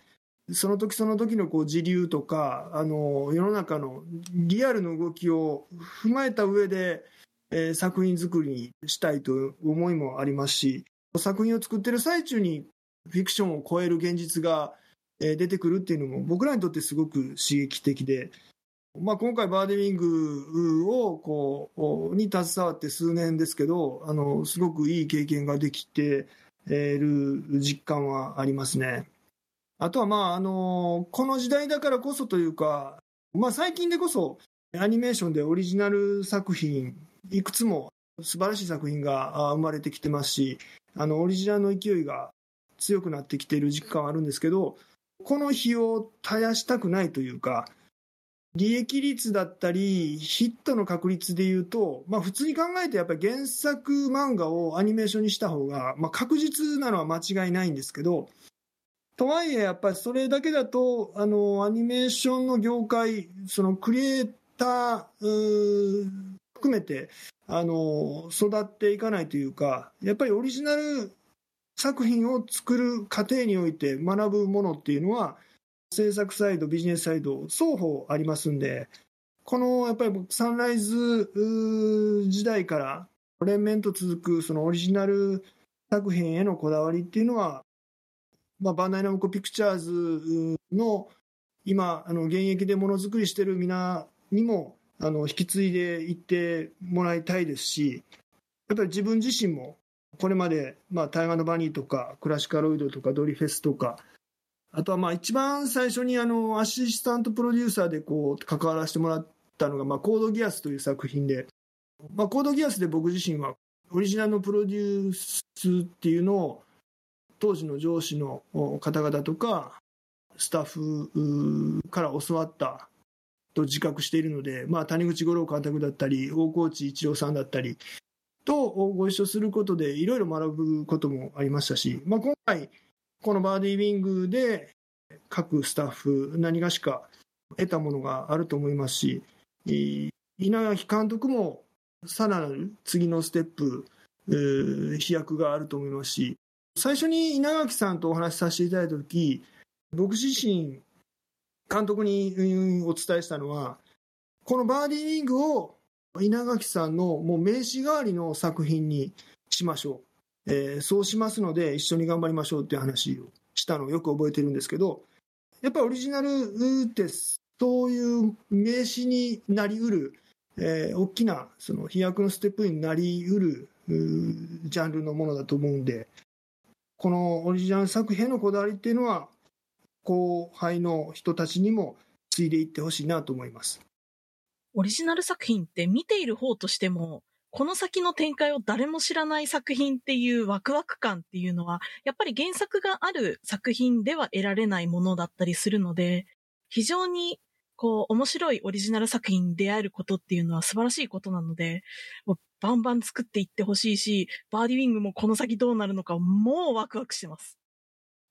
その時その時のこう時流とかあの世の中のリアルの動きを踏まえた上で、えー作品作りにしたいという思いもありますし作品を作ってる最中にフィクションを超える現実が、えー出てくるっていうのも僕らにとってすごく刺激的で、まあ、今回バーディウィングをこうに携わって数年ですけどあのすごくいい経験ができている実感はありますね。あとは、まああのこの時代だからこそというか、まあ、最近でこそアニメーションでオリジナル作品いくつも素晴らしい作品が生まれてきてますしあのオリジナルの勢いが強くなってきている実感はあるんですけどこの日を絶やしたくないというか利益率だったりヒットの確率でいうと、まあ、普通に考えてやっぱり原作漫画をアニメーションにした方が、まあ、確実なのは間違いないんですけどとはいえ、やっぱりそれだけだと、あの、アニメーションの業界、そのクリエイター含めて、あの、育っていかないというか、やっぱりオリジナル作品を作る過程において学ぶものっていうのは、制作サイド、ビジネスサイド、双方ありますんで、このやっぱり僕サンライズ時代から連綿と続くそのオリジナル作品へのこだわりっていうのは、まあ、バンダイナムコピクチャーズの今あの現役でものづくりしてる皆にもあの引き継いでいってもらいたいですしやっぱり自分自身もこれまで、まあ、タイガーのバニーとかクラシカロイドとかドリフェスとかあとはまあ一番最初にあのアシスタントプロデューサーでこう関わらせてもらったのが、まあ、コードギアスという作品で、まあ、コードギアスで僕自身はオリジナルのプロデュースっていうのを当時の上司の方々とかスタッフから教わったと自覚しているので、まあ、谷口五郎監督だったり大河内一郎さんだったりとご一緒することでいろいろ学ぶこともありましたし、まあ、今回このバーディーウィングで各スタッフ何がしか得たものがあると思いますし稲垣監督もさらなる次のステップ飛躍があると思いますし最初に稲垣さんとお話しさせていただいた時僕自身監督にお伝えしたのはこのバーディーウィングを稲垣さんのもう名刺代わりの作品にしましょう、えーそうしますので一緒に頑張りましょうっていう話をしたのをよく覚えてるんですけどやっぱりオリジナルってそういう名刺になりうる、えー大きなその飛躍のステップになりうるジャンルのものだと思うんでこのオリジナル作品のこだわりっていうのは後輩の人たちにも継いでいってほしいなと思います。オリジナル作品って見ている方としても、この先の展開を誰も知らない作品っていうワクワク感っていうのは、やっぱり原作がある作品では得られないものだったりするので、非常にこう面白いオリジナル作品に出会えることっていうのは素晴らしいことなので、バンバン作っていってほしいし、バーディウィングもこの先どうなるのかもうワクワクしてます。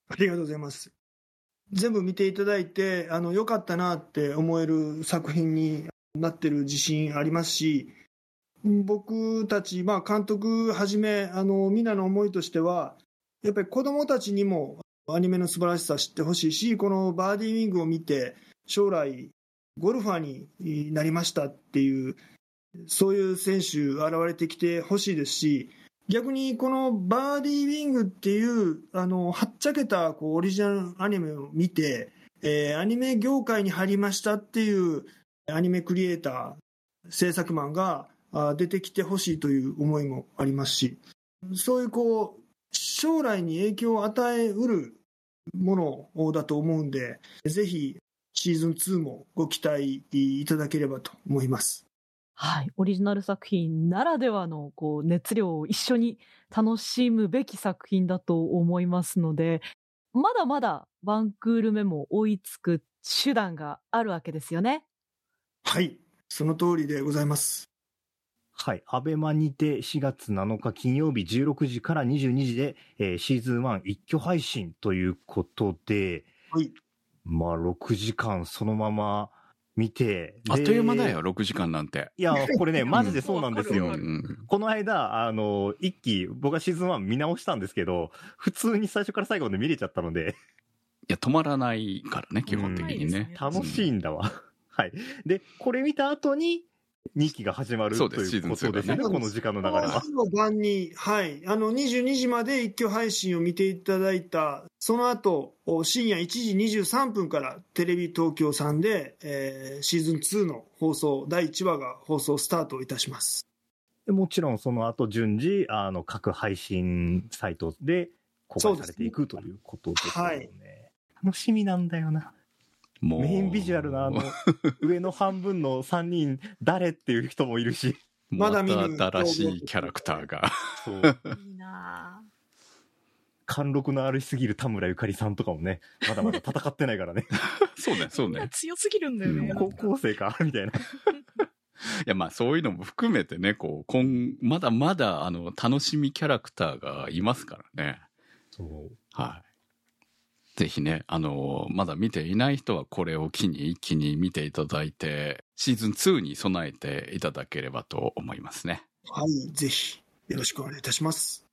ありがとうございます。全部見ていただいて、あの、良かったなって思える作品になってる自信ありますし、僕たち、まあ、監督はじめ、あの、みんなの思いとしては、やっぱり子供たちにもアニメの素晴らしさ知ってほしいし、このバーディーウィングを見て、将来、ゴルファーになりましたっていう、そういう選手現れてきてほしいですし、逆にこのバーディーウィングっていう、あの、はっちゃけたこうオリジナルアニメを見て、えーアニメ業界に入りましたっていうアニメクリエイター、制作マンが出てきてほしいという思いもありますし、そういうこう、将来に影響を与えうるものだと思うんで、ぜひシーズン2もご期待いただければと思います。はい。オリジナル作品ならではのこう熱量を一緒に楽しむべき作品だと思いますので、まだまだワンクール目も追いつく手段があるわけですよね。はい、その通りでございます。はい。アベマにて4月7日金曜日16時から22時で、えーシーズン1一挙配信ということで、はいまあ6時間そのまま見て、あっという間だよ、で6時間なんて。いや、これね、マジでそうなんですようんこの間、あの、一期、僕はシーズン1見直したんですけど、普通に最初から最後まで見れちゃったので、いや、止まらないからね、基本的にねうん。楽しいんだわ。はい。で、これ見た後に、2期が始まるそうというですシーズン2ことですよね、この時間の流れは。の晩に、はい、あの22時まで一挙配信を見ていただいた、その後お深夜1時23分からテレビ東京さんで、えーシーズン2の放送、第1話が放送スタートいたします。でもちろんその後順次、あの、各配信サイトで公開されていくということですよね。はい楽しみなんだよな。もう。メインビジュアルのあの、上の半分の3人、誰っていう人もいるし。まだ見新しいキャラクターが。そう。いいな貫禄のありすぎる田村ゆかりさんとかもね、まだまだ戦ってないからね。そうね、そうね。強すぎるんだよね。うん高校生か？みたいな。いや、まあそういうのも含めてね、こう、今、まだまだ、あの、楽しみキャラクターがいますからね。そう。はい。ぜひね、あの、まだ見ていない人はこれを機に一気に見ていただいて、シーズン2に備えていただければと思いますね。はい、ぜひよろしくお願いいたします。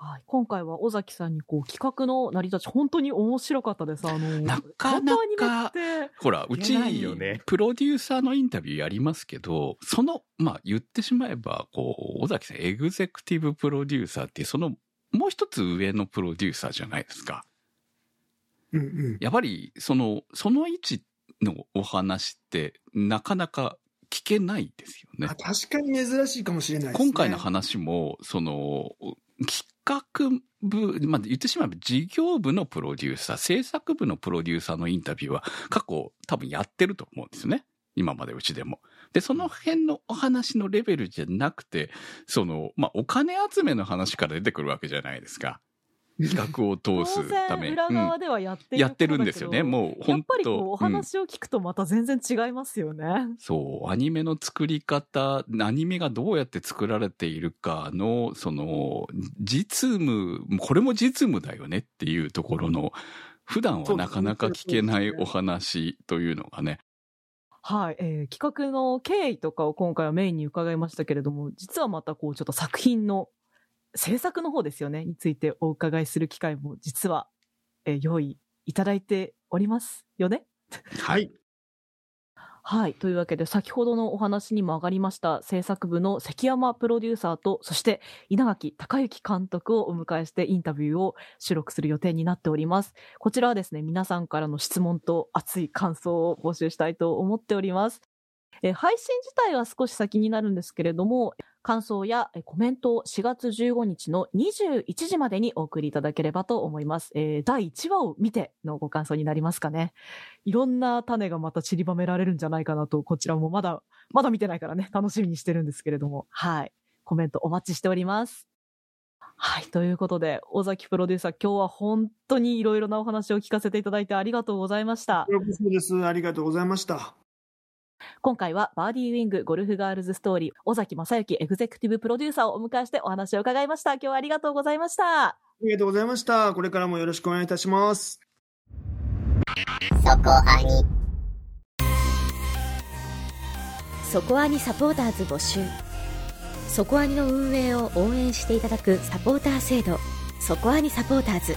はい。今回は尾崎さんにこう企画の成り立ち、本当に面白かったです。あの、なかなかほら、うちいけないよねプロデューサーのインタビューやりますけど、その、まあ言ってしまえば、こう、尾崎さん、エグゼクティブプロデューサーっていう、その、もう一つ上のプロデューサーじゃないですか。うんうん。やっぱり、その、その位置のお話って、なかなか聞けないですよねあ。確かに珍しいかもしれないね。今回の話も、その、企画部、まあ、言ってしまえば事業部のプロデューサー、制作部のプロデューサーのインタビューは過去多分やってると思うんですよね。今までうちでも。で、その辺のお話のレベルじゃなくて、その、まあ、お金集めの話から出てくるわけじゃないですか。企画を通当すため。然裏側ではやってやってるんですよね。もう本当ぱりこうお話を聞くとまた全然違いますよね。そう、アニメの作り方、アニメがどうやって作られているかの、その、実務、これも実務だよねっていうところの、普段はなかなか聞けないお話というのがね、はい、えー企画の経緯とかを今回はメインに伺いましたけれども、実はまたこうちょっと作品の制作の方ですよね、についてお伺いする機会も実は、えー用意いただいておりますよね？はい。はい。というわけで、先ほどのお話にも上がりました制作部の関山プロデューサーと、そして稲垣隆之監督をお迎えしてインタビューを収録する予定になっております。こちらはですね、皆さんからの質問と熱い感想を募集したいと思っております。えー配信自体は少し先になるんですけれども、感想やえコメントを4月15日の21時までにお送りいただければと思います。えー第1話を見てのご感想になりますかね。いろんな種がまた散りばめられるんじゃないかなと、こちらもまだ、まだ見てないからね、楽しみにしてるんですけれども、はい。コメントお待ちしております。はい。ということで、尾崎プロデューサー、今日は本当にいろいろなお話を聞かせていただいてありがとうございました。そうです。ありがとうございました。今回はバーディーウィングゴルフガールズストーリー、尾崎正幸エグゼクティブプロデューサーをお迎えしてお話を伺いました。今日はありがとうございました。ありがとうございました。これからもよろしくお願いいたします。そこアニサポーターズ募集そこアニの運営を応援していただくサポーター制度そこアニサポーターズ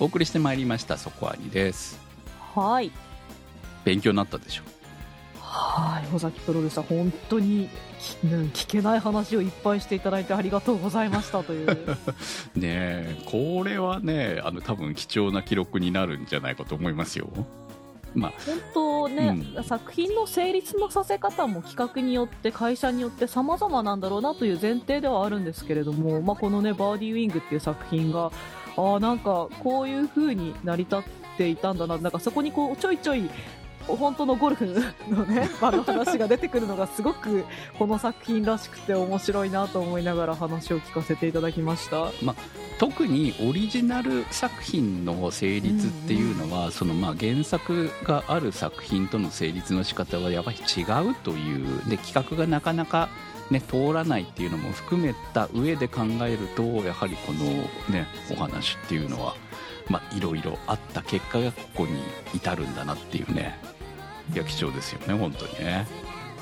お送りしてまいりましたそこアニですはい。勉強になったでしょはい。尾崎プロデューサー、本当に聞けない話をいっぱいしていただいてありがとうございましたという。ねえこれはねあの多分貴重な記録になるんじゃないかと思いますよまあ本当ね、う作品の成立のさせ方も企画によって会社によって様々なんだろうなという前提ではあるんですけれども、まあ、このねバーディーウィングっていう作品がああなんかこういう風に成り立っていたんだな。なんかそこにこうちょいちょい本当のゴルフのね 場の話が出てくるのがすごくこの作品らしくて面白いなと思いながら話を聞かせていただきました。特にオリジナル作品の成立っていうのは、そのまあ原作がある作品との成立の仕方はやっぱり違うという。で企画がなかなか、ね、通らないっていうのも含めた上で考えるとやはりこの、ね、お話っていうのは、まあ、いろいろあった結果がここに至るんだなっていうねいや貴重ですよね本当にね。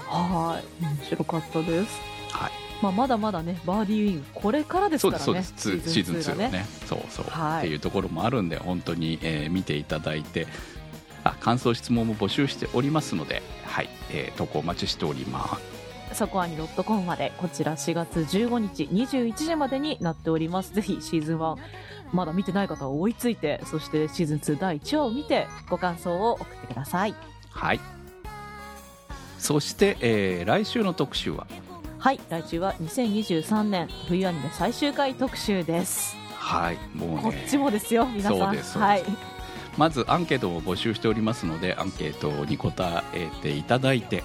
はい。面白かったです。はい。まあ、まだまだね、バーディーウィング、これからですからね。ですそうです。シーズン2がはね。そうそう、はい。っていうところもあるんで本当に、えー見ていただいてあ感想質問も募集しておりますのではい、えー投稿お待ちしておりますそこはに .com まで、こちら4月15日21時までになっております。ぜひシーズン1、まだ見てない方は追いついて、そしてシーズン2第1話を見て、ご感想を送ってください。はいそして、えー来週の特集は？はい、来週は2023年冬アニメ最終回特集です。はいもうこっねちもですよ、皆さん。はい。まずアンケートを募集しておりますのでアンケートに答えていただいて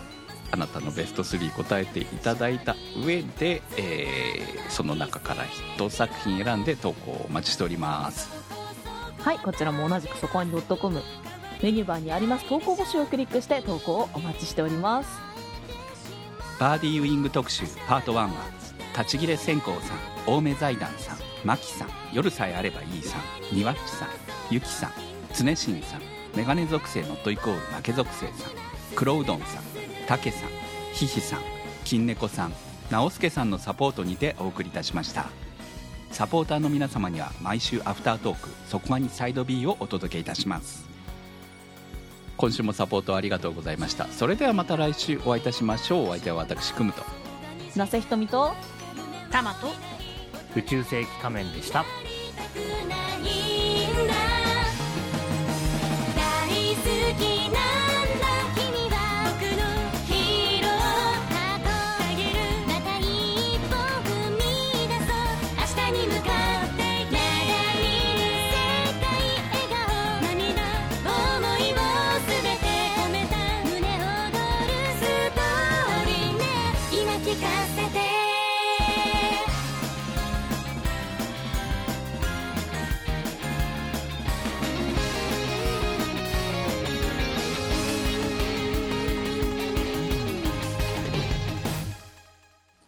あなたのベスト3答えていただいた上で、えーその中からヒット作品選んで投稿をお待ちしておりますはい、こちらも同じくそこはに .com メニューバーにあります投稿募集をクリックして投稿をお待ちしております。バーディーウィング特集パート1は立ち切れ線香さん青梅財団さんマキさん夜さえあればいいさんにわっちさんゆきさん常新さんメガネ属性ノットイコール負け属性さん黒うどんさんたけさんひひさん金猫さん直輔さんのサポートにてお送りいたしました。サポーターの皆様には毎週アフタートーク「そこまにサイド B」をお届けいたします。今週もサポートありがとうございました。それではまた来週お会いいたしましょう。お相手は私くむと。那瀬ひとみとタマと宇宙世紀仮面でした